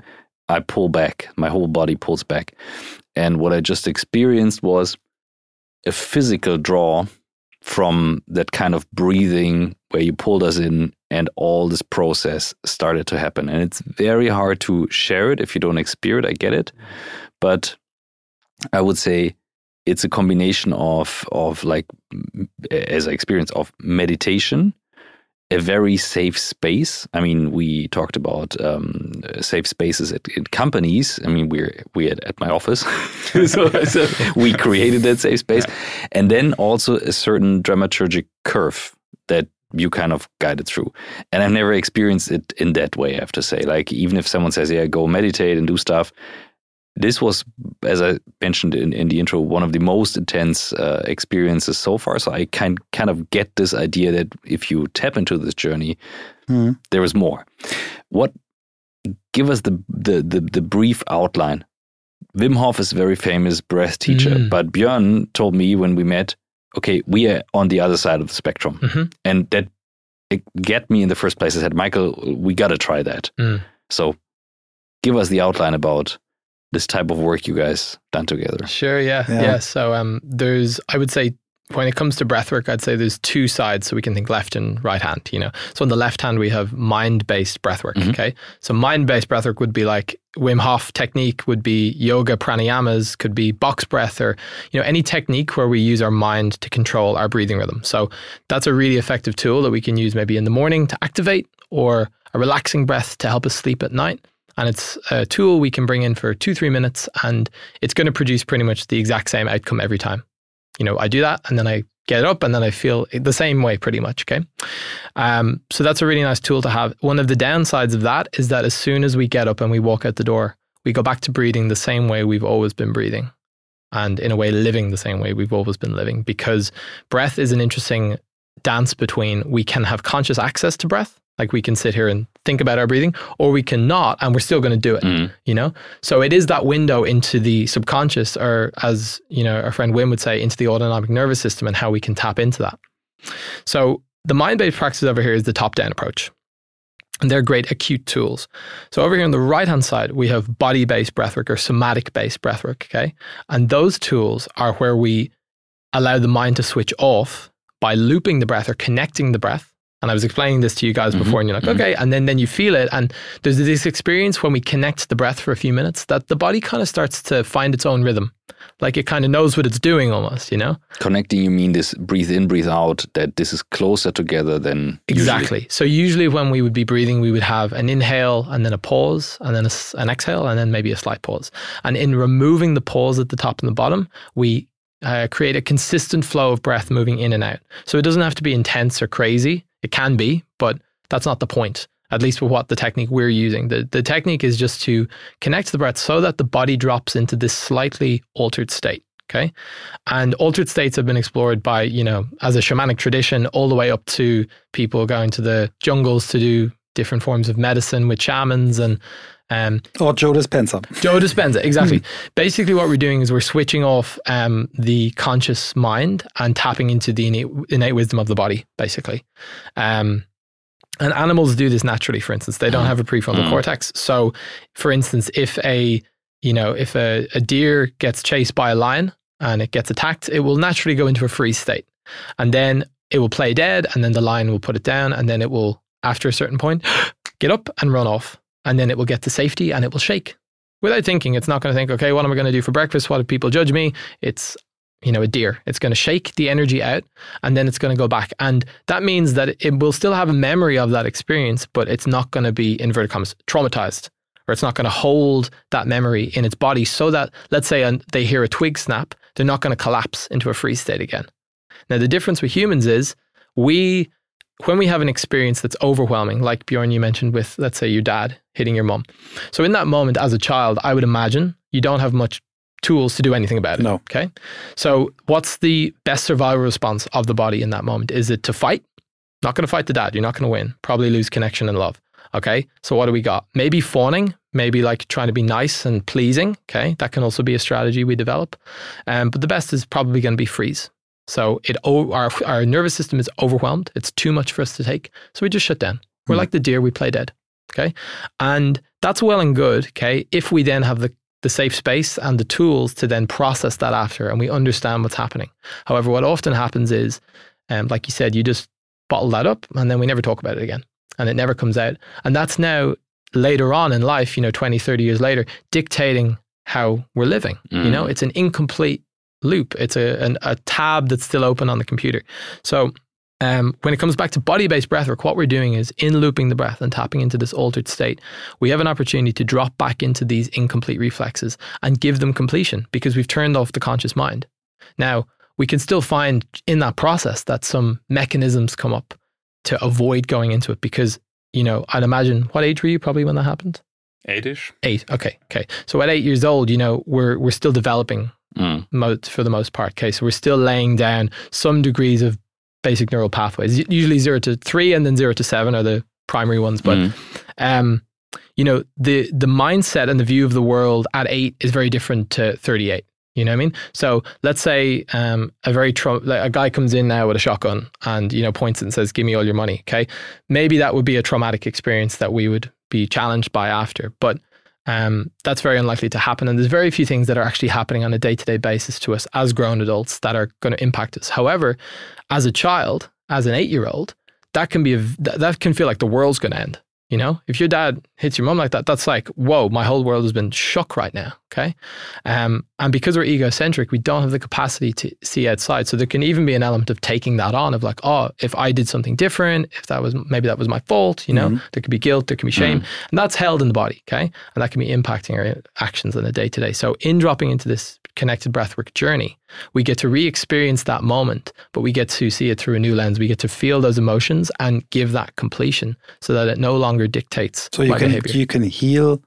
i pull back my whole body pulls back. And what i just experienced was a physical draw from that kind of breathing where you pulled us in and all this process started to happen. And it's very hard to share it if you don't experience it i get it. But i would say it's a combination of of like as i experience of meditation a very safe space. I mean we talked about um, safe spaces at, at companies. I mean we're we at, at my office. So, so we created that safe space. And then also a certain dramaturgic curve that you kind of guided through. And I've never experienced it in that way, I have to say. Like, even if someone says, yeah, go meditate and do stuff, this was, as I mentioned in, in the intro, one of the most intense uh, experiences so far. So I can kind of get this idea that if you tap into this journey, Mhm. there is more. What give us the, the the the brief outline? Wim Hof is a very famous breath teacher, Mm. but Björn told me when we met, okay, we are on the other side of the spectrum, Mhm. and that it get me in the first place. I said, Michael, we got to try that. Mm. So, give us the outline about this type of work you guys done together. Sure, yeah, Yeah. yeah. So um, there's, I would say, when it comes to breathwork, I'd say there's two sides. So we can think left and right hand. You know, so on the left hand we have mind-based breath work. Mhm. Okay, so mind-based breathwork would be like Wim Hof technique, would be yoga pranayamas, could be box breath, or you know any technique where we use our mind to control our breathing rhythm. So that's a really effective tool that we can use maybe in the morning to activate, or a relaxing breath to help us sleep at night. And it's a tool we can bring in for two, three minutes, and it's going to produce pretty much the exact same outcome every time. You know, I do that, and then I get up, and then I feel the same way pretty much. Okay. Um, so that's a really nice tool to have. One of the downsides of that is that as soon as we get up and we walk out the door, we go back to breathing the same way we've always been breathing. And in a way, living the same way we've always been living because breath is an interesting dance between we can have conscious access to breath, like we can sit here and think about our breathing, or we cannot, and we're still going to do it. Mm. You know, so it is that window into the subconscious, or as you know, our friend Wim would say, into the autonomic nervous system, and how we can tap into that. So the mind-based practice over here is the top-down approach. And they're great acute tools. So over here on the right hand side, we have body based breathwork or somatic based breathwork. Okay. And those tools are where we allow the mind to switch off by looping the breath or connecting the breath. And I was explaining this to you guys before, and you're like, mhm. okay. And then, then you feel it. And there's this experience when we connect the breath for a few minutes that the body kind of starts to find its own rhythm. Like it kind of knows what it's doing almost, you know? Connecting, you mean this breathe in, breathe out, that this is closer together than usually. Exactly. So usually when we would be breathing, we would have an inhale and then a pause and then a an exhale and then maybe a slight pause. And in removing the pause at the top and the bottom, we uh, create a consistent flow of breath moving in and out. So it doesn't have to be intense or crazy. It can be, but that's not the point. At least with what the technique we're using. The the technique is just to connect the breath so that the body drops into this slightly altered state. Okay. And altered states have been explored by, you know, as a shamanic tradition, all the way up to people going to the jungles to do different forms of medicine with shamans and um, Or Joe Dispenza. Joe Dispenza, exactly. Basically, what we're doing is we're switching off um, the conscious mind and tapping into the innate, innate wisdom of the body, basically. Um, and animals do this naturally. For instance, they don't have a prefrontal Mm. cortex. So, for instance, if a you know if a, a deer gets chased by a lion and it gets attacked, it will naturally go into a freeze state, and then it will play dead, and then the lion will put it down, and then it will, after a certain point, get up and run off, and then it will get to safety and it will shake without thinking. It's not going to think, okay, what am I going to do for breakfast? What if people judge me? It's, you know, a deer. It's going to shake the energy out and then it's going to go back. And that means that it will still have a memory of that experience, but it's not going to be, inverted commas, traumatized. Or it's not going to hold that memory in its body so that, let's say, uh, they hear a twig snap, they're not going to collapse into a freeze state again. Now, the difference with humans is we when we have an experience that's overwhelming, like Björn, you mentioned with, let's say, your dad hitting your mom. So, in that moment, as a child, I would imagine you don't have much tools to do anything about it. No. Okay. So, what's the best survival response of the body in that moment? Is it to fight? Not going to fight the dad. You're not going to win. Probably lose connection and love. Okay. So, what do we got? Maybe fawning, maybe like trying to be nice and pleasing. Okay. That can also be a strategy we develop. Um, but the best is probably going to be freeze. So it our our nervous system is overwhelmed. It's too much for us to take. So we just shut down. We're Hmm. like the deer. We play dead. Okay, and that's well and good. Okay, if we then have the the safe space and the tools to then process that after, and we understand what's happening. However, what often happens is, um, like you said, you just bottle that up, and then we never talk about it again, and it never comes out. And that's now later on in life, you know, 20, 30 years later, dictating how we're living. You know, Mm. it's an incomplete loop. It's a, an, a tab that's still open on the computer. So um, when it comes back to body-based breathwork, what we're doing is in looping the breath and tapping into this altered state, we have an opportunity to drop back into these incomplete reflexes and give them completion because we've turned off the conscious mind. Now, we can still find in that process that some mechanisms come up to avoid going into it because, you know, I'd imagine, what age were you probably when that happened? Eight-ish. Eight. Okay. Okay. So at eight years old, you know, we're, we're still developing Mm. mo- for the most part. Okay, so we're still laying down some degrees of basic neural pathways. Usually zero to three, and then zero to seven are the primary ones. But Mm. um, you know, the the mindset and the view of the world at eight is very different to thirty eight. You know what I mean? So let's say um, a very like a guy comes in now with a shotgun and you know points and says, "Give me all your money." Okay, maybe that would be a traumatic experience that we would be challenged by after, but um, that's very unlikely to happen. And there's very few things that are actually happening on a day to day basis to us as grown adults that are going to impact us. However, as a child, as an eight year old, that can be a, that, that can feel like the world's going to end. You know, if your dad hits your mom like that, that's like, whoa, my whole world has been shook right now. Okay. Um, and because we're egocentric, we don't have the capacity to see outside. So there can even be an element of taking that on of like, oh, if I did something different, if that was maybe that was my fault, you know, Mhm. there could be guilt, there can be shame. And that's held in the body. Okay. And that can be impacting our actions in a day to day. So in dropping into this connected breathwork journey, we get to re experience that moment, but we get to see it through a new lens. We get to feel those emotions and give that completion so that it no longer dictates So you can behavior. you can heal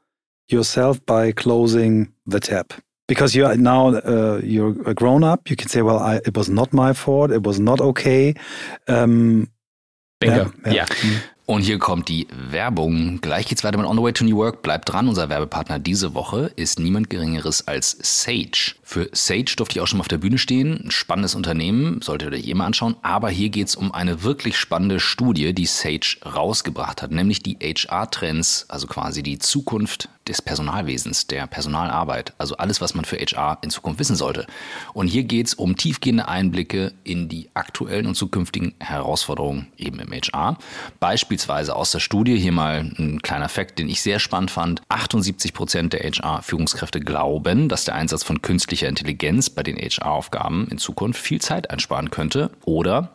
yourself by closing the tap. because you are now uh, you're a grown up, you can say, "Well, I, it was not my fault. It was not okay." Um, Bingo. Ja, ja. yeah. Und hier kommt die Werbung. Gleich geht's weiter mit On the Way to New Work. Bleibt dran, unser Werbepartner diese Woche ist niemand Geringeres als Sage. Für Sage durfte ich auch schon mal auf der Bühne stehen. Ein spannendes Unternehmen, solltet ihr euch eh mal anschauen. Aber hier geht's um eine wirklich spannende Studie, die Sage rausgebracht hat, nämlich die HR-Trends, also quasi die Zukunft des Personalwesens, der Personalarbeit, also alles, was man für HR in Zukunft wissen sollte. Und hier geht es um tiefgehende Einblicke in die aktuellen und zukünftigen Herausforderungen eben im HR. Beispielsweise aus der Studie, hier mal ein kleiner Fakt, den ich sehr spannend fand. 78 Prozent der HR-Führungskräfte glauben, dass der Einsatz von künstlicher Intelligenz bei den HR-Aufgaben in Zukunft viel Zeit einsparen könnte. Oder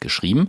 geschrieben.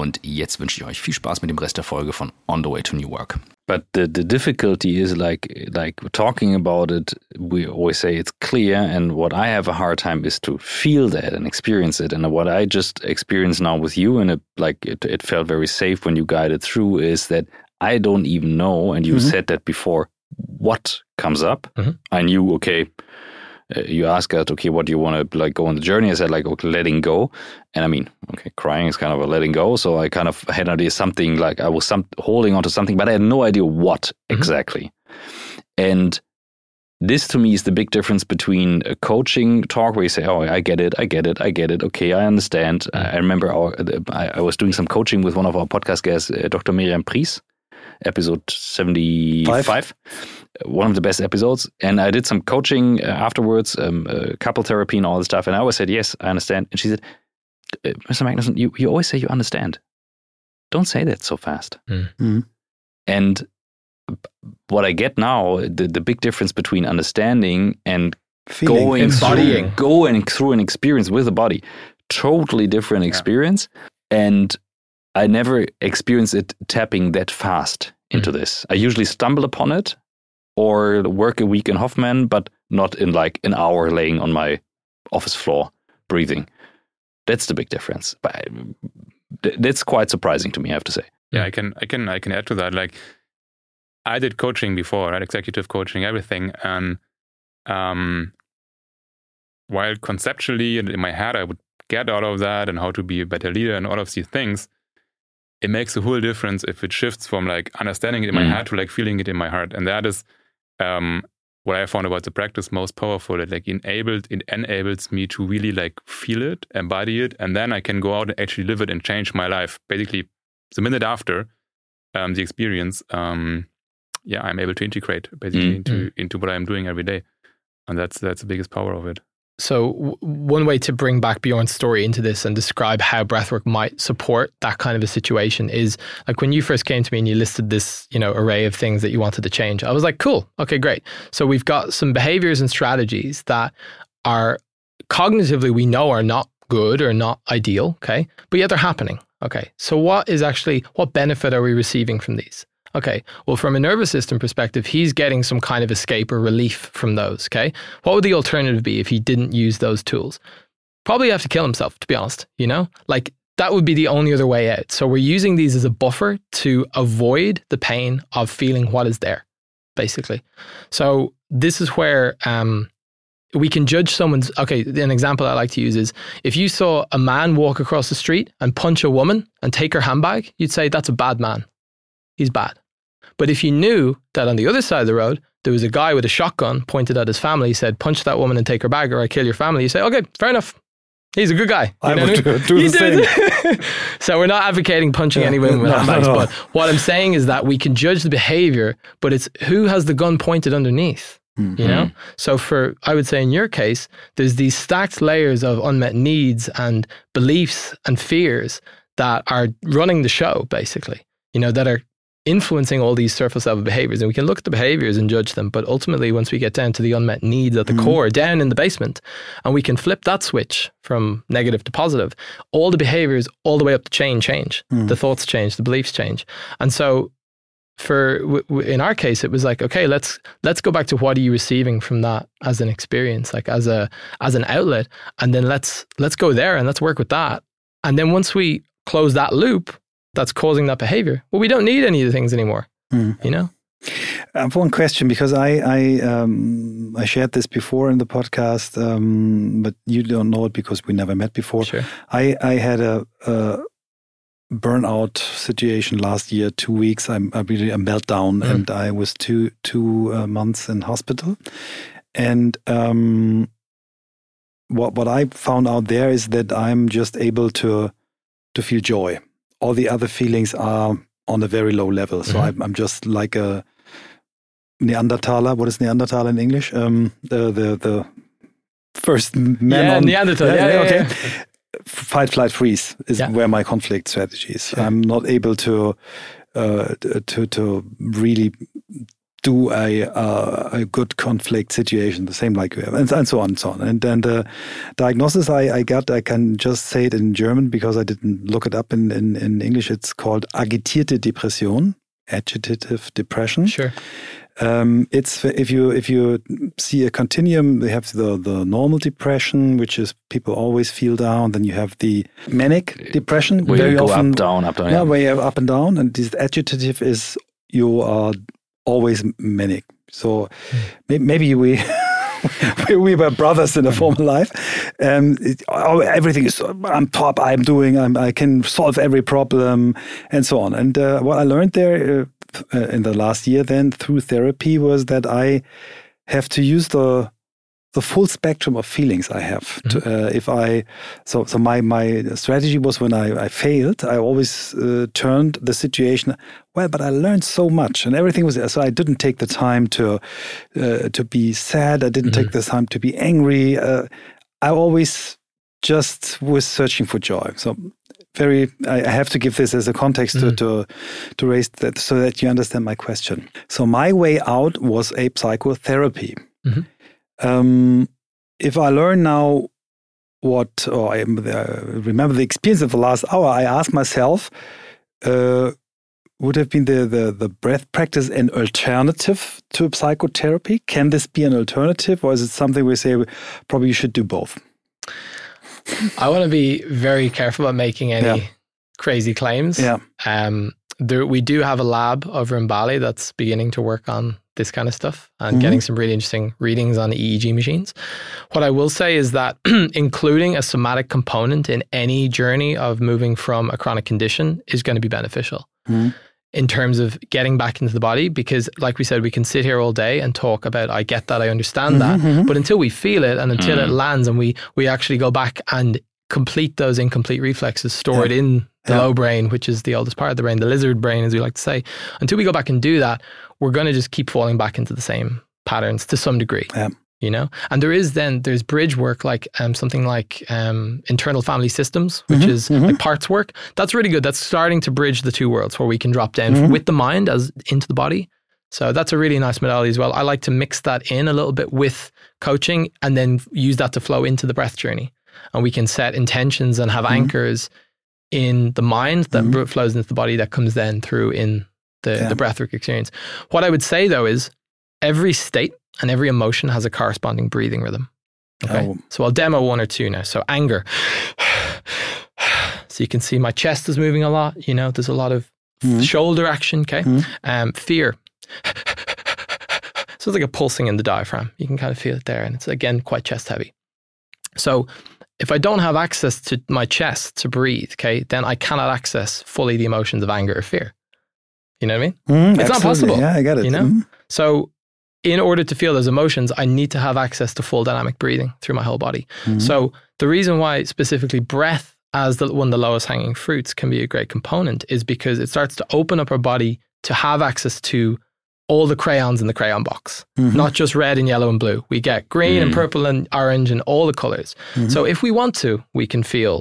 jetzt wünsche ich euch viel Spaß mit dem Rest der Folge von On the Way to New Work. But the, the difficulty is like like talking about it. We always say it's clear, and what I have a hard time is to feel that and experience it. And what I just experienced now with you, and it like it, it felt very safe when you guided through, is that I don't even know, and you Mhm. said that before, what comes up. Mhm. I knew, okay. Uh, you ask us, okay, what do you want to like go on the journey? I said like, okay, letting go, and I mean, okay, crying is kind of a letting go. So I kind of had an idea something like I was some holding on to something, but I had no idea what Mhm. exactly. And this to me is the big difference between a coaching talk where you say, "Oh, I get it, I get it, I get it. Okay, I understand." I remember our, I, I was doing some coaching with one of our podcast guests, uh, Dr. Mirriam Prieß, episode seventy-five, Five. one of the best episodes. And I did some coaching uh, afterwards, um, uh, couple therapy, and all this stuff. And I always said, "Yes, I understand." And she said, uh, "Mr. Magnuson, you you always say you understand. Don't say that so fast." Mhm. And what I get now, the, the big difference between understanding and Feeling. going Embodying. through, going through an experience with the body, totally different Yeah. experience. And I never experience it tapping that fast into Mm. this. I usually stumble upon it or work a week in Hoffman, but not in like an hour laying on my office floor breathing. That's the big difference. But I, that's quite surprising to me, I have to say. Yeah, I can I can I can add to that. Like I did coaching before, right? Executive coaching, everything. And um while conceptually and in my head I would get out of that and how to be a better leader and all of these things, it makes a whole difference if it shifts from like understanding it in my Mm. head to like feeling it in my heart. And that is um what I found about the practice most powerful. It like enabled it enables me to really like feel it, embody it, and then I can go out and actually live it and change my life. Basically the minute after um, the experience, um, yeah, I'm able to integrate basically Mm. into into what I'm doing every day, and that's that's the biggest power of it. So, w- one way to bring back Björn's story into this and describe how breathwork might support that kind of a situation is like when you first came to me and you listed this, you know, array of things that you wanted to change. I was like, cool, okay, great. So we've got some behaviors and strategies that are cognitively we know are not good or not ideal, okay, but yet they're happening. Okay, so what is actually what benefit are we receiving from these? Okay, well, from a nervous system perspective, he's getting some kind of escape or relief from those. Okay, what would the alternative be if he didn't use those tools? Probably have to kill himself, to be honest. You know, like that would be the only other way out. So we're using these as a buffer to avoid the pain of feeling what is there, basically. So this is where um, we can judge someone's. Okay, an example I like to use is if you saw a man walk across the street and punch a woman and take her handbag, you'd say that's a bad man. He's bad. But if you knew that on the other side of the road, there was a guy with a shotgun pointed at his family, said, punch that woman and take her bag or I kill your family. You say, okay, fair enough. He's a good guy. You I would do, do the same. so we're not advocating punching Yeah, anyone with no, handbags, no, no. but what I'm saying is that we can judge the behavior, but it's who has the gun pointed underneath. Mm. You know? So for I would say in your case, there's these stacked layers of unmet needs and beliefs and fears that are running the show, basically. You know, that are influencing all these surface level behaviors. And we can look at the behaviors and judge them. But ultimately, once we get down to the unmet needs at the Mhm. core, down in the basement, and we can flip that switch from negative to positive, all the behaviors all the way up the chain change. Mm. The thoughts change, the beliefs change. And so for w- w- in our case it was like okay let's let's go back to what are you receiving from that as an experience like as a as an outlet and then let's let's go there and let's work with that and then once we close that loop that's causing that behavior well we don't need any of the things anymore Mm. you know I have one question because I I um, I shared this before in the podcast, um, but you don't know it because we never met before. sure I I had a, a burnout situation last year. Two weeks. I'm I really a meltdown, Mm. and I was two two uh, months in hospital. And um, what what I found out there is that I'm just able to to feel joy. All the other feelings are on a very low level. So Mhm. I'm I'm just like a Neanderthaler. What is Neanderthal in English? Um, the the the first man yeah on Neanderthal yeah, yeah, okay. yeah. Fight, flight, freeze is Yeah. where my conflict strategy is. I'm not able to uh, to to really do a uh, a good conflict situation, the same like you have, and, and so on and so on. And then the diagnosis I, I got, I can just say it in German because I didn't look it up in, in, in English. It's called agitierte Depression, agitative depression. sure Um, it's if you if you see a continuum, they have the the normal depression, which is people always feel down. Then you have the manic depression, Where very you go often up, down, up, down. yeah, Yeah. where you have up and down, and this agitative is you are always manic. So may- maybe we. we- we were brothers in a former life. Um, it, oh, everything is I'm top. I'm doing. I'm, I can solve every problem, and so on. And uh, what I learned there uh, uh, in the last year, then through therapy, was that I have to use the the full spectrum of feelings I have. To, uh, if I so so my my strategy was when I, I failed, I always uh, turned the situation. Well, but I learned so much, and everything was so. I didn't take the time to uh, to be sad. I didn't take the time to be angry. Uh, I always just was searching for joy. So very, I have to give this as a context to, to to raise that so that you understand my question. So my way out was a psychotherapy. Mhm. Um, if I learn now what, or I remember the experience of the last hour, I ask myself, uh, would have been the, the, the breath practice an alternative to psychotherapy? Can this be an alternative, or is it something we say probably you should do both? i want to be very careful about making any Yeah. crazy claims Yeah. Um, there, we do have a lab over in Bali that's beginning to work on this kind of stuff and Mhm. getting some really interesting readings on EEG machines. What I will say is that including a somatic component in any journey of moving from a chronic condition is going to be beneficial. Mhm. In terms of getting back into the body, because like we said, we can sit here all day and talk about, I get that, I understand that. Mhm, mhm. But until we feel it and until it Mm. lands and we, we actually go back and complete those incomplete reflexes, store Yeah. it in the Yeah. low brain, which is the oldest part of the brain, the lizard brain, as we like to say. Until we go back and do that, we're going to just keep falling back into the same patterns to some degree. Yeah. You know, and there is then there's bridge work like um, something like um, internal family systems, which Mhm, is mhm. like parts work. That's really good. That's starting to bridge the two worlds where we can drop down Mhm. with the mind as into the body. So that's a really nice modality as well. I like to mix that in a little bit with coaching and then use that to flow into the breath journey. And we can set intentions and have Mhm. anchors in the mind that Mhm. flows into the body that comes then through in the, Yeah. the breathwork experience. What I would say though is every state and every emotion has a corresponding breathing rhythm. Okay. Oh. So I'll demo one or two now. So anger. So you can see my chest is moving a lot. You know, there's a lot of Mhm. shoulder action. Okay. Mhm. Um, fear. So it's like a pulsing in the diaphragm. You can kind of feel it there. And it's again quite chest heavy. So if I don't have access to my chest to breathe, okay, then I cannot access fully the emotions of anger or fear. You know what I mean? Mhm, It's not possible, Yeah, I got it. you know? Mhm. So in order to feel those emotions, I need to have access to full dynamic breathing through my whole body. Mm-hmm. So the reason why specifically breath as the, one of the lowest hanging fruits can be a great component is because it starts to open up our body to have access to all the crayons in the crayon box, Mhm. not just red and yellow and blue. We get green and Mm. purple and orange and all the colors. Mhm. So if we want to, we can feel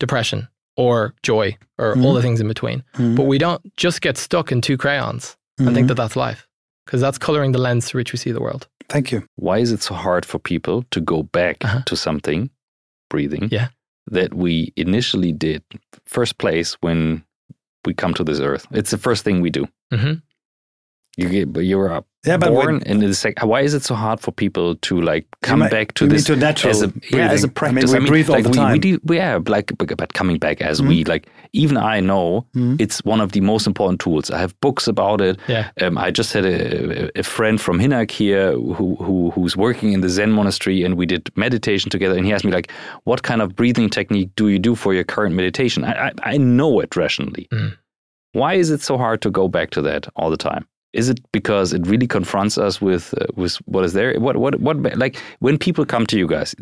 depression or joy or all Mhm. the things in between. Mhm. But we don't just get stuck in two crayons and think Mhm. that that's life because that's coloring the lens through which we see the world. Thank you. Why is it so hard for people to go back Uh-huh. to something, breathing, Yeah. that we initially did first place when we come to this earth? It's the first thing we do. You get, but you're uh, Yeah, but born, when- and it's like, why is it so hard for people to like come might- back to you mean this to natural as a yeah as a practice? I mean, we breathe all the we, time. we do, yeah, like but but coming back as we like, even I know Mhm. it's one of the most important tools. I have books about it. Yeah. Um, I just had a, a friend from Hinak here who, who who's working in the Zen monastery, and we did meditation together. And he asked me like, "What kind of breathing technique do you do for your current meditation?" I I, I know it rationally. Mm. Why is it so hard to go back to that all the time? Is it because it really confronts us with uh, with what is there? What what what like when people come to you guys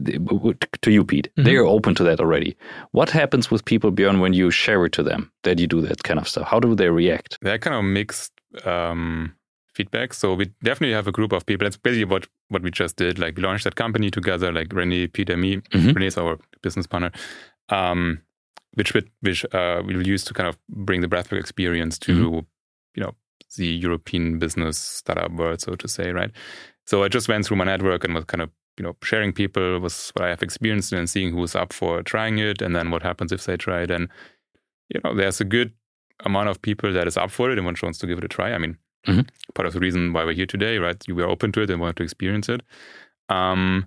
to you, Pete, Mhm. they are open to that already. What happens with people, Björn, when you share it to them that you do that kind of stuff? How do they react? They're kind of mixed um, feedback. So we definitely have a group of people. That's basically what what we just did. Like we launched that company together, like Renee, Peter, me. Mhm. Renee is our business partner. Um, which we, which uh, we will use to kind of bring the breathwork experience to you know the European business startup world, so to say, right? So I just went through my network and was kind of you know sharing people was what I have experienced and seeing who's up for trying it, and then what happens if they try it. And you know, there's a good amount of people that is up for it and wants to give it a try. I mean, Mhm. part of the reason why we're here today, right? You were open to it and wanted to experience it. Um,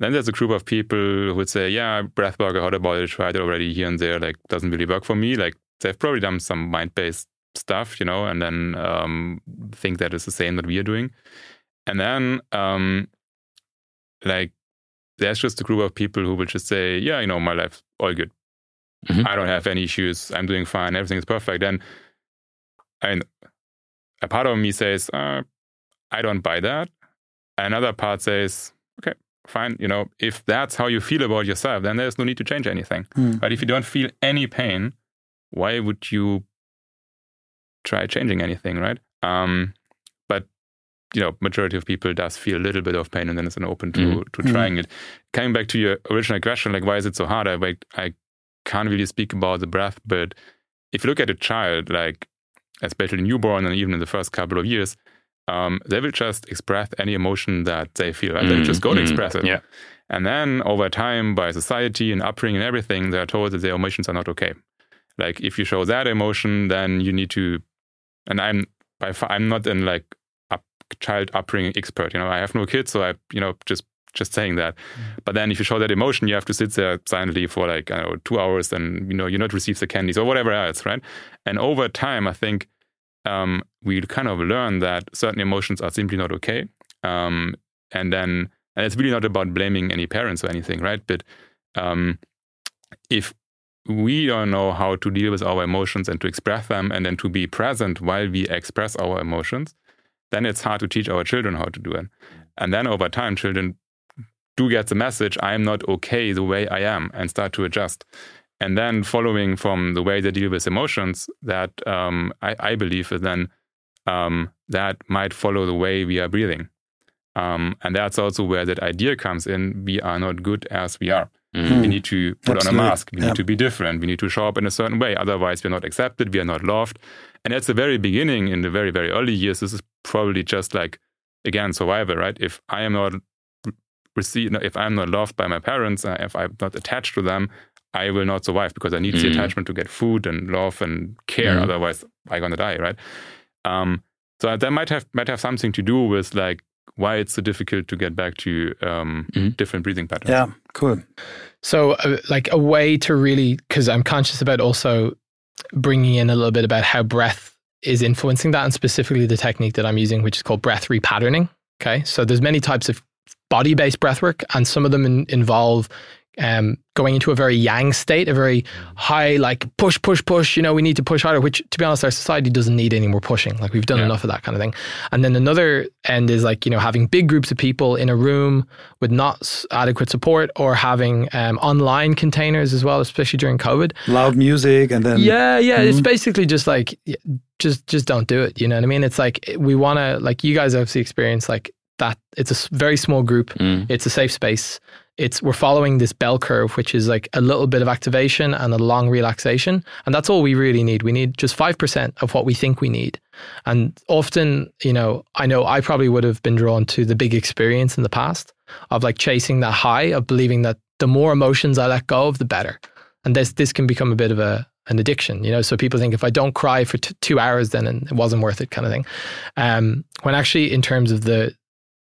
then there's a group of people who would say, "Yeah, breathwork, I heard about it, tried it already here and there. Like, doesn't really work for me. Like, they've probably done some mind-based stuff, you know, and then um, think that it's the same that we are doing. And then, um, like, there's just a group of people who will just say, "Yeah, you know, my life's all good. Mhm. I don't have any issues. I'm doing fine. Everything is perfect." And and a part of me says, uh, "I don't buy that." Another part says, "Okay, fine. You know, if that's how you feel about yourself, then there's no need to change anything. Mm. But if you don't feel any pain, why would you try changing anything, right? Um, but you know, majority of people does feel a little bit of pain, and then it's an open to Mhm. to Mhm. trying it. Coming back to your original question, like why is it so hard? I like I can't really speak about the breath, but if you look at a child, like especially newborn and even in the first couple of years, um, they will just express any emotion that they feel. Right? They Mm, just go to mm, express it. yeah. And then over time, by society and upbringing and everything, they're told that their emotions are not okay. Like if you show that emotion, then you need to. And I'm by far, I'm not in like up, child upbringing expert. You know, I have no kids, so I you know just just saying that. But then if you show that emotion, you have to sit there silently for like I don't know two hours, and you know you not receive the candies or whatever else, right? And over time, I think um, we kind of learn that certain emotions are simply not okay. Um, and then, and it's really not about blaming any parents or anything, right? But um, if we don't know how to deal with our emotions and to express them and then to be present while we express our emotions, then it's hard to teach our children how to do it. And then over time, children do get the message, I'm not okay the way I am, and start to adjust. And then following from the way they deal with emotions, that um, I, I believe is then um, that might follow the way we are breathing. Um, and that's also where that idea comes in. We are not good as we are. Mm. We need to put Absolutely. on a mask. We Yeah. need to be different. We need to show up in a certain way. Otherwise, we're not accepted. We are not loved. And at the very beginning, in the very, very early years, this is probably just like, again, survival, right? If I am not received, if I'm not loved by my parents, uh, if I'm not attached to them, I will not survive because I need the Mhm. attachment to get food and love and care. Mhm. Otherwise, I'm gonna die, right? Um, so that might have might have something to do with like why it's so difficult to get back to um, Mhm. different breathing patterns. Yeah, cool. So, uh, like a way to really, because I'm conscious about also bringing in a little bit about how breath is influencing that, and specifically the technique that I'm using, which is called breath repatterning. Okay, so there's many types of body-based breath work, and some of them in, involve um, going into a very yang state, a very high, like push, push, push. You know, we need to push harder. Which, to be honest, our society doesn't need any more pushing. Like we've done Yeah. enough of that kind of thing. And then another end is like you know having big groups of people in a room with not adequate support, or having um, online containers as well, especially during COVID. Loud music and then Yeah, yeah. It's Mhm. basically just like just just don't do it. You know what I mean? It's like we want to like you guys obviously experience like that. It's a very small group. Mm. It's a safe space. It's we're following this bell curve, which is like a little bit of activation and a long relaxation, and that's all we really need. We need just five percent of what we think we need. And often, you know, I know I probably would have been drawn to the big experience in the past of like chasing that high of believing that the more emotions I let go of, the better. And this this can become a bit of a an addiction, you know. So people think if I don't cry for t- two hours, then it wasn't worth it, kind of thing. Um, when actually, in terms of the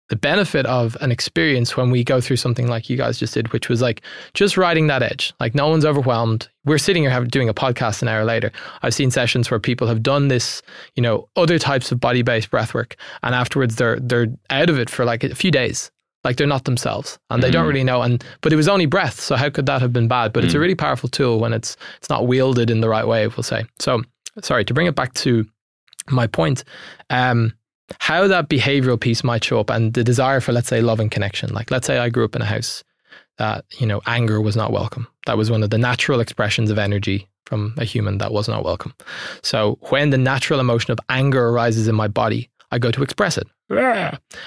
the benefit of an experience when we go through something like you guys just did, which was like just riding that edge. Like no one's overwhelmed. We're sitting here having, doing a podcast an hour later. I've seen sessions where people have done this, you know, other types of body based breath work, and afterwards they're they're out of it for like a few days. Like they're not themselves, and they don't Mhm. really know. And but it was only breath, so how could that have been bad? But it's a Mm. really powerful tool when it's it's not wielded in the right way. We'll say. So sorry to bring it back to my point. Um, how that behavioral piece might show up and the desire for, let's say, love and connection. Like, let's say I grew up in a house that, you know, anger was not welcome. That was one of the natural expressions of energy from a human that was not welcome. So when the natural emotion of anger arises in my body, I go to express it.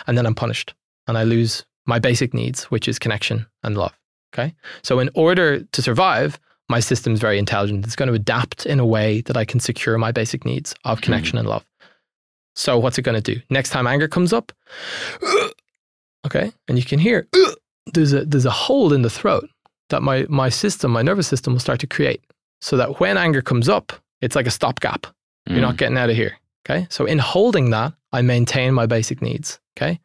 And then I'm punished and I lose my basic needs, which is connection and love. Okay. So in order to survive, my system's very intelligent. It's going to adapt in a way that I can secure my basic needs of hmm. connection and love. So what's it going to do? Next time anger comes up, okay, and you can hear there's a there's a hole in the throat that my my system, my nervous system will start to create, so that when anger comes up, it's like a stopgap. You're Mm. not getting out of here. Okay. So in holding that, I maintain my basic needs. Okay.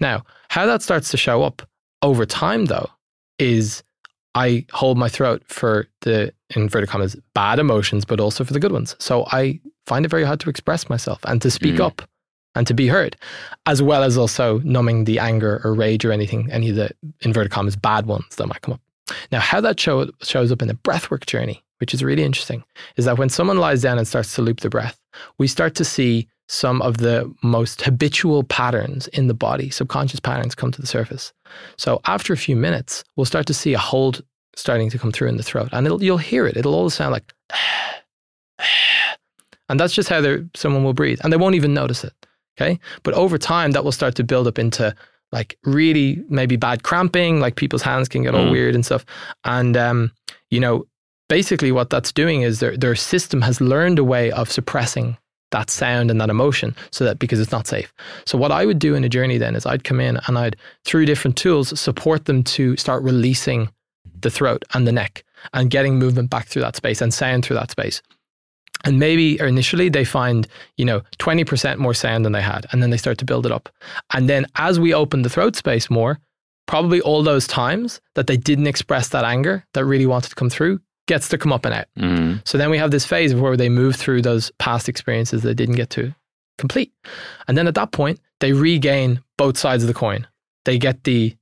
Now, how that starts to show up over time though is I hold my throat for the inverted commas bad emotions, but also for the good ones. So I find it very hard to express myself and to speak Mm. up and to be heard, as well as also numbing the anger or rage or anything, any of the inverted commas bad ones that might come up. Now, how that show, shows up in the breathwork journey, which is really interesting, is that when someone lies down and starts to loop the breath, we start to see some of the most habitual patterns in the body, subconscious patterns come to the surface. So after a few minutes, we'll start to see a hold starting to come through in the throat, and it'll, you'll hear it. It'll all sound like, and that's just how someone will breathe, and they won't even notice it. Okay, but over time, that will start to build up into like really maybe bad cramping, like people's hands can get all Mm. weird and stuff, and um, you know, basically what that's doing is their their system has learned a way of suppressing that sound and that emotion so that because it's not safe. So what I would do in a journey then is I'd come in and I'd through different tools support them to start releasing the throat and the neck and getting movement back through that space and sound through that space. And maybe initially they find, you know, 20% more sound than they had. And then they start to build it up. And then as we open the throat space more, probably all those times that they didn't express that anger that really wanted to come through gets to come up and out. Mm. So then we have this phase where they move through those past experiences they didn't get to complete. And then at that point, they regain both sides of the coin. They get the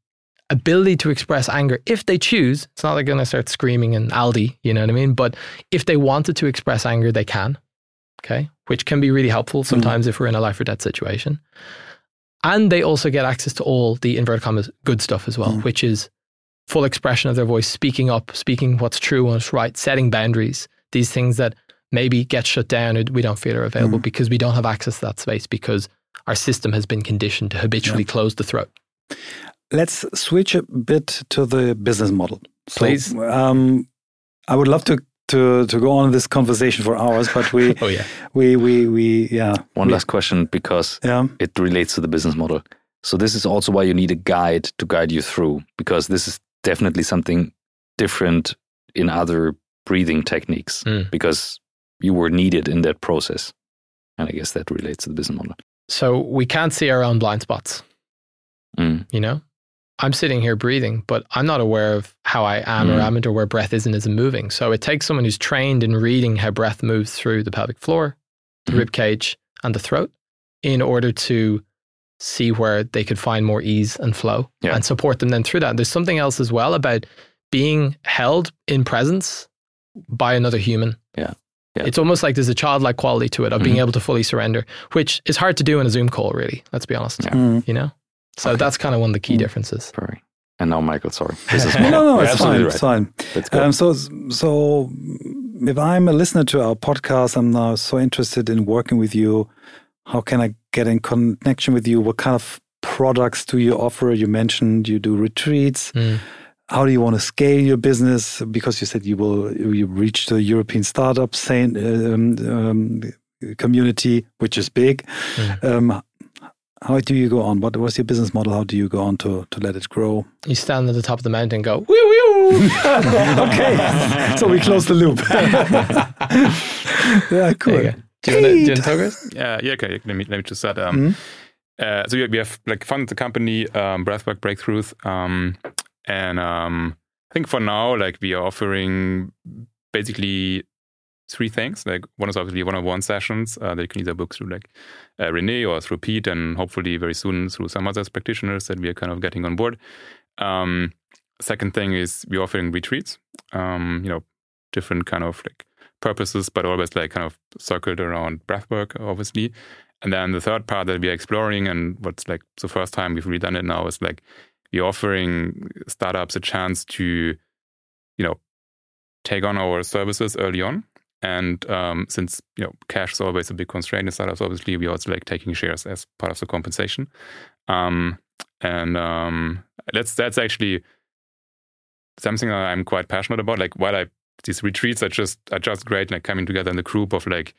ability to express anger if they choose. It's not like they're going to start screaming in Aldi, you know what I mean? But if they wanted to express anger, they can. Okay. Which can be really helpful sometimes if we're in a life or death situation. And they also get access to all the inverted commas good stuff as well, Mm. which is full expression of their voice, speaking up, speaking what's true, and what's right, setting boundaries, these things that maybe get shut down or we don't feel are available Mm. because we don't have access to that space because our system has been conditioned to habitually close the throat. Let's switch a bit to the business model. So, Please. Um, I would love to, to to go on this conversation for hours, but we Oh yeah. we we we yeah One we, last question because yeah it relates to the business model. So this is also why you need a guide to guide you through because this is definitely something different in other breathing techniques Mm. because you were needed in that process. And I guess that relates to the business model. So we can't see our own blind spots, Mm. you know? I'm sitting here breathing, but I'm not aware of how I am or Mm. am or where breath is and isn't moving. So it takes someone who's trained in reading how breath moves through the pelvic floor, the Mhm. rib cage, and the throat in order to see where they could find more ease and flow Yeah. and support them then through that. There's something else as well about being held in presence by another human. Yeah. Yeah. It's almost like there's a childlike quality to it of being Mhm. able to fully surrender, which is hard to do in a Zoom call, really. Let's be honest. Yeah. Mm. You know? So Okay. that's kind of one of the key Mm. differences. Perfect. And now, Michael, sorry. This is No, no, no, it's fine. absolutely It's fine. Let's. Um, so, so if I'm a listener to our podcast, I'm now so interested in working with you. How can I get in connection with you? What kind of products do you offer? You mentioned you do retreats. Mm. How do you want to scale your business? Because you said you will you reach the European startup sane, um, um, community, which is big. Mm. Um, how do you go on? What was your business model? How do you go on to, to let it grow? You stand at the top of the mountain and go, woo woo. okay, so we close the loop. yeah, cool. There you go. Do you want to, do you want to talk us? Yeah, yeah, okay. Let me let me just start. Um, Mhm. uh, so we, we have like funded the company, um, Breathwork Breakthroughs, um, and um, I think for now, like we are offering basically three things. Like one is obviously one-on-one sessions uh, that you can either book through like uh, Renee or through Pete, and hopefully very soon through some other practitioners that we are kind of getting on board. Um, second thing is we're offering retreats. Um, you know, different kind of like purposes, but always like kind of circled around breathwork, obviously. And then the third part that we are exploring, and what's like the first time we've redone it now, is like we're offering startups a chance to, you know, take on our services early on. And um, since you know cash is always a big constraint in startups, obviously we also like taking shares as part of the compensation. Um, and um, that's that's actually something that I'm quite passionate about. Like while I these retreats are just are just great, like coming together in the group of like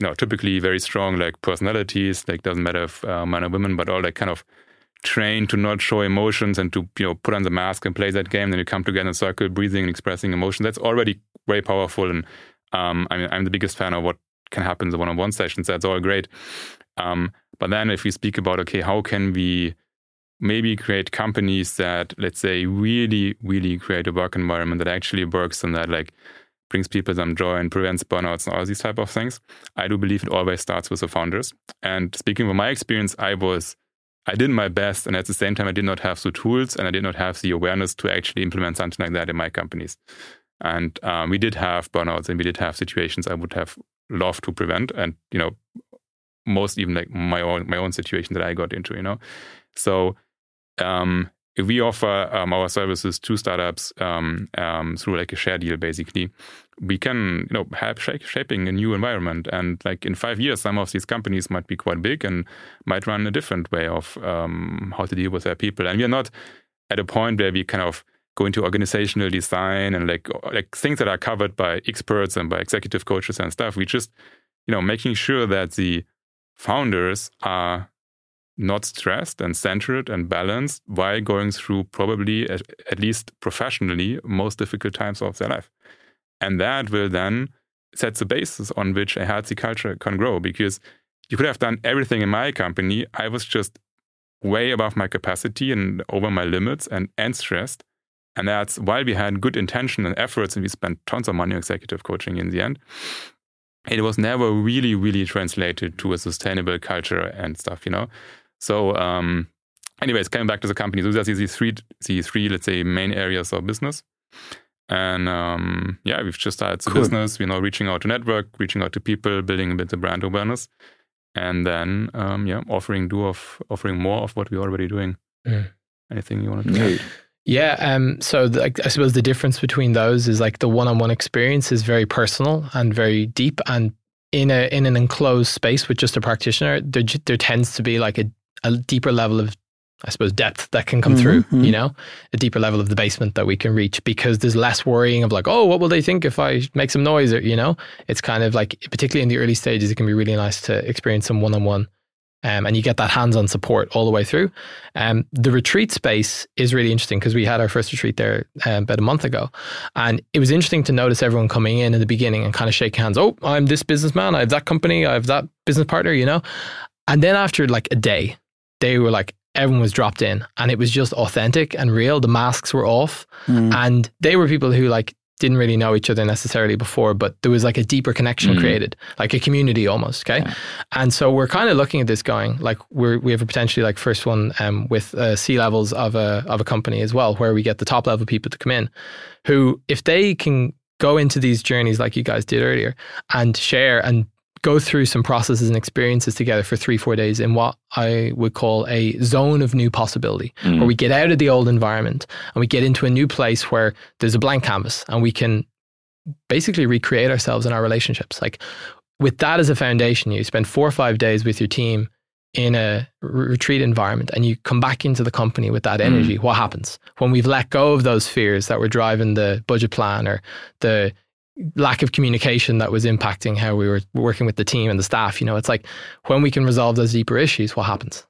you know typically very strong like personalities. Like doesn't matter if uh, men or women, but all like kind of trained to not show emotions and to you know put on the mask and play that game. Then you come together in a circle, breathing and expressing emotion. That's already very powerful. And um, I mean, I'm the biggest fan of what can happen in the one-on-one sessions. That's all great. Um, but then if we speak about okay, how can we maybe create companies that let's say really really create a work environment that actually works and that like brings people some joy and prevents burnouts and all these type of things. I do believe it always starts with the founders. And speaking from my experience i was i did my best and at the same time i did not have the tools and i did not have the awareness to actually implement something like that in my companies. And um, we did have burnouts and we did have situations i would have loved to prevent and you know most even like my own my own situation that i got into you know? So um, if we offer um, our services to startups um, um, through like a share deal, basically, we can you know help shaping a new environment. And like in five years, some of these companies might be quite big and might run a different way of um, how to deal with their people. And we are not at a point where we kind of go into organizational design and like like things that are covered by experts and by executive coaches and stuff. We just you know making sure that the founders are not stressed and centered and balanced while going through probably at, at, least professionally most difficult times of their life. And that will then set the basis on which a healthy culture can grow because you could have done everything in my company. I was just way above my capacity and over my limits and and stressed. And that's while we had good intention and efforts and we spent tons of money on executive coaching in the end it was never really really translated to a sustainable culture and stuff you know so, um, anyways, coming back to the company, so there's these three, these three, let's say, main areas of business. And um, yeah, we've just started the Cool. business. We're now reaching out to network, reaching out to people, building a bit of brand awareness, and then um, yeah, offering do of offering more of what we're already doing. Mm. Anything you want to add? Yeah. Um, so the, I suppose the difference between those is like the one-on-one experience is very personal and very deep, and in a in an enclosed space with just a practitioner, there there tends to be like a, a deeper level of I suppose depth that can come Mhm, through. You know, a deeper level of the basement that we can reach because there's less worrying of like, oh, what will they think if I make some noise? Or you know, it's kind of like particularly in the early stages, it can be really nice to experience some one-on-one. Um, and you get that hands-on support all the way through. Um, the retreat space is really interesting because we had our first retreat there um, about a month ago, and it was interesting to notice everyone coming in in the beginning and kind of shake hands. Oh, I'm this businessman. I have that company. I have that business partner. You know, and then after like a day, they were like everyone was dropped in, and it was just authentic and real. The masks were off, Mm. and they were people who like didn't really know each other necessarily before, but there was like a deeper connection Mhm. created, like a community almost. Okay. Yeah. And so we're kind of looking at this going like we're, we have a potentially like first one um, with uh, C levels of a, of a company as well, where we get the top level people to come in who, if they can go into these journeys like you guys did earlier and share and go through some processes and experiences together for three, four days in what I would call a zone of new possibility, Mm. where we get out of the old environment and we get into a new place where there's a blank canvas and we can basically recreate ourselves in our relationships. Like with that as a foundation, you spend four or five days with your team in a retreat environment and you come back into the company with that energy, what happens? When we've let go of those fears that were driving the budget plan or the lack of communication that was impacting how we were working with the team and the staff, you know, it's like when we can resolve those deeper issues, what happens?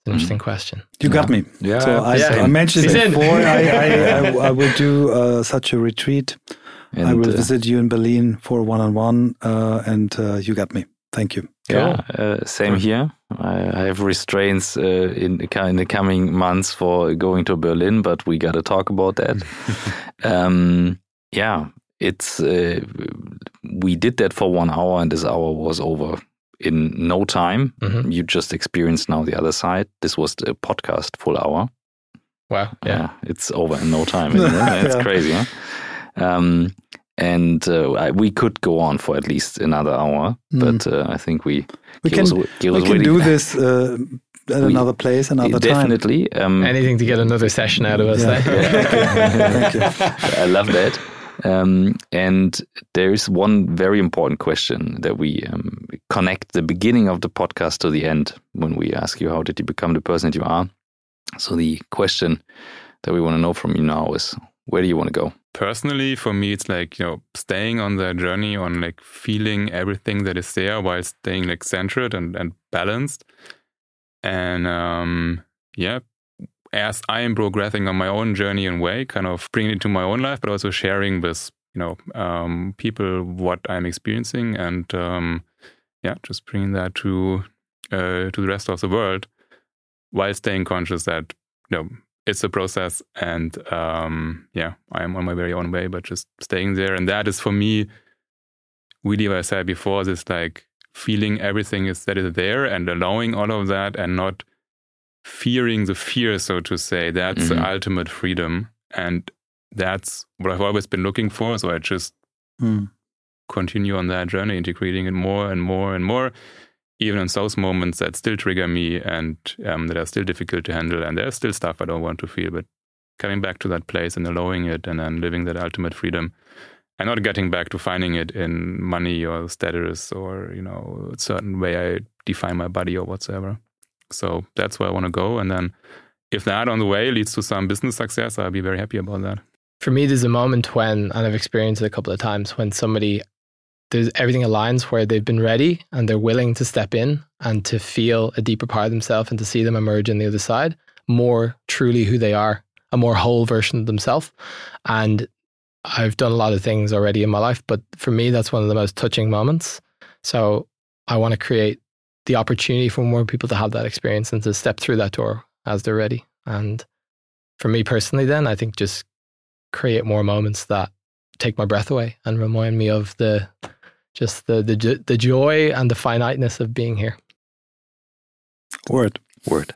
It's an interesting question. You got me. Yeah. So I, Yeah. I mentioned He's before I, I, I, I will do uh, such a retreat. I will uh, visit you in Berlin for one on one, and uh, you got me. Thank you. Yeah, uh, same here. I, I have restraints uh, in, in the coming months for going to Berlin, but we got to talk about that. um, yeah, it's uh, we did that for one hour, and this hour was over in no time. Mhm. You just experienced now the other side. This was the podcast full hour. Wow. Yeah. it's over in no time. Isn't it? It's Yeah. crazy. Huh? Um, and uh, I, we could go on for at least another hour, Mm. but uh, I think we We can wi- Gil we is can do this uh, at We- another place, another time. definitely. Um, Anything to get another session out of us. Yeah. Thank you. I love that. Um, and there is one very important question that we um, connect the beginning of the podcast to the end when we ask you, How did you become the person that you are? So, the question that we want to know from you now is, Where do you want to go? personally for me it's like you know staying on the journey on like feeling everything that is there while staying like centered and, and balanced and um yeah as i am progressing on my own journey and way kind of bringing it to my own life but also sharing with you know um people what i'm experiencing and um yeah just bringing that to uh to the rest of the world while staying conscious that you know it's a process and um yeah i am on my very own way but just staying there. And that is for me really what i said before this like feeling everything is that is there and allowing all of that and not fearing the fear so to say. That's Mhm. the ultimate freedom. And that's what i've always been looking for. So i just Hmm. continue on that journey integrating it more and more and more even in those moments that still trigger me and um, that are still difficult to handle. And there's still stuff i don't want to feel but coming back to that place and allowing it and then living that ultimate freedom and not getting back to finding it in money or status or you know a certain way i define my body or whatsoever so that's where i want to go and then if that on the way leads to some business success i'll be very happy about that For me, there's a moment when, and I've experienced it a couple of times, when somebody, there's everything aligns where they've been ready and they're willing to step in and to feel a deeper part of themselves and to see them emerge on the other side, more truly who they are, a more whole version of themselves. And I've done a lot of things already in my life, but for me, that's one of the most touching moments. So I want to create the opportunity for more people to have that experience and to step through that door as they're ready. And for me personally, then I think just create more moments that take my breath away and remind me of the just the the the joy and the finiteness of being here. Word. Word.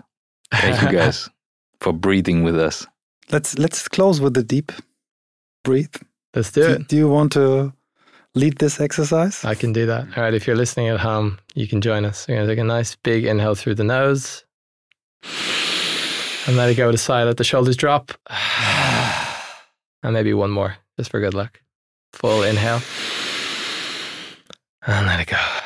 Thank you guys for breathing with us. Let's let's close with a deep breathe. Let's do Do, it. do you want to lead this exercise? I can do that. All right. If you're listening at home, you can join us. We're going to take a nice big inhale through the nose and let it go to side. Let the shoulders drop. And maybe one more just for good luck. Full inhale. And let it go.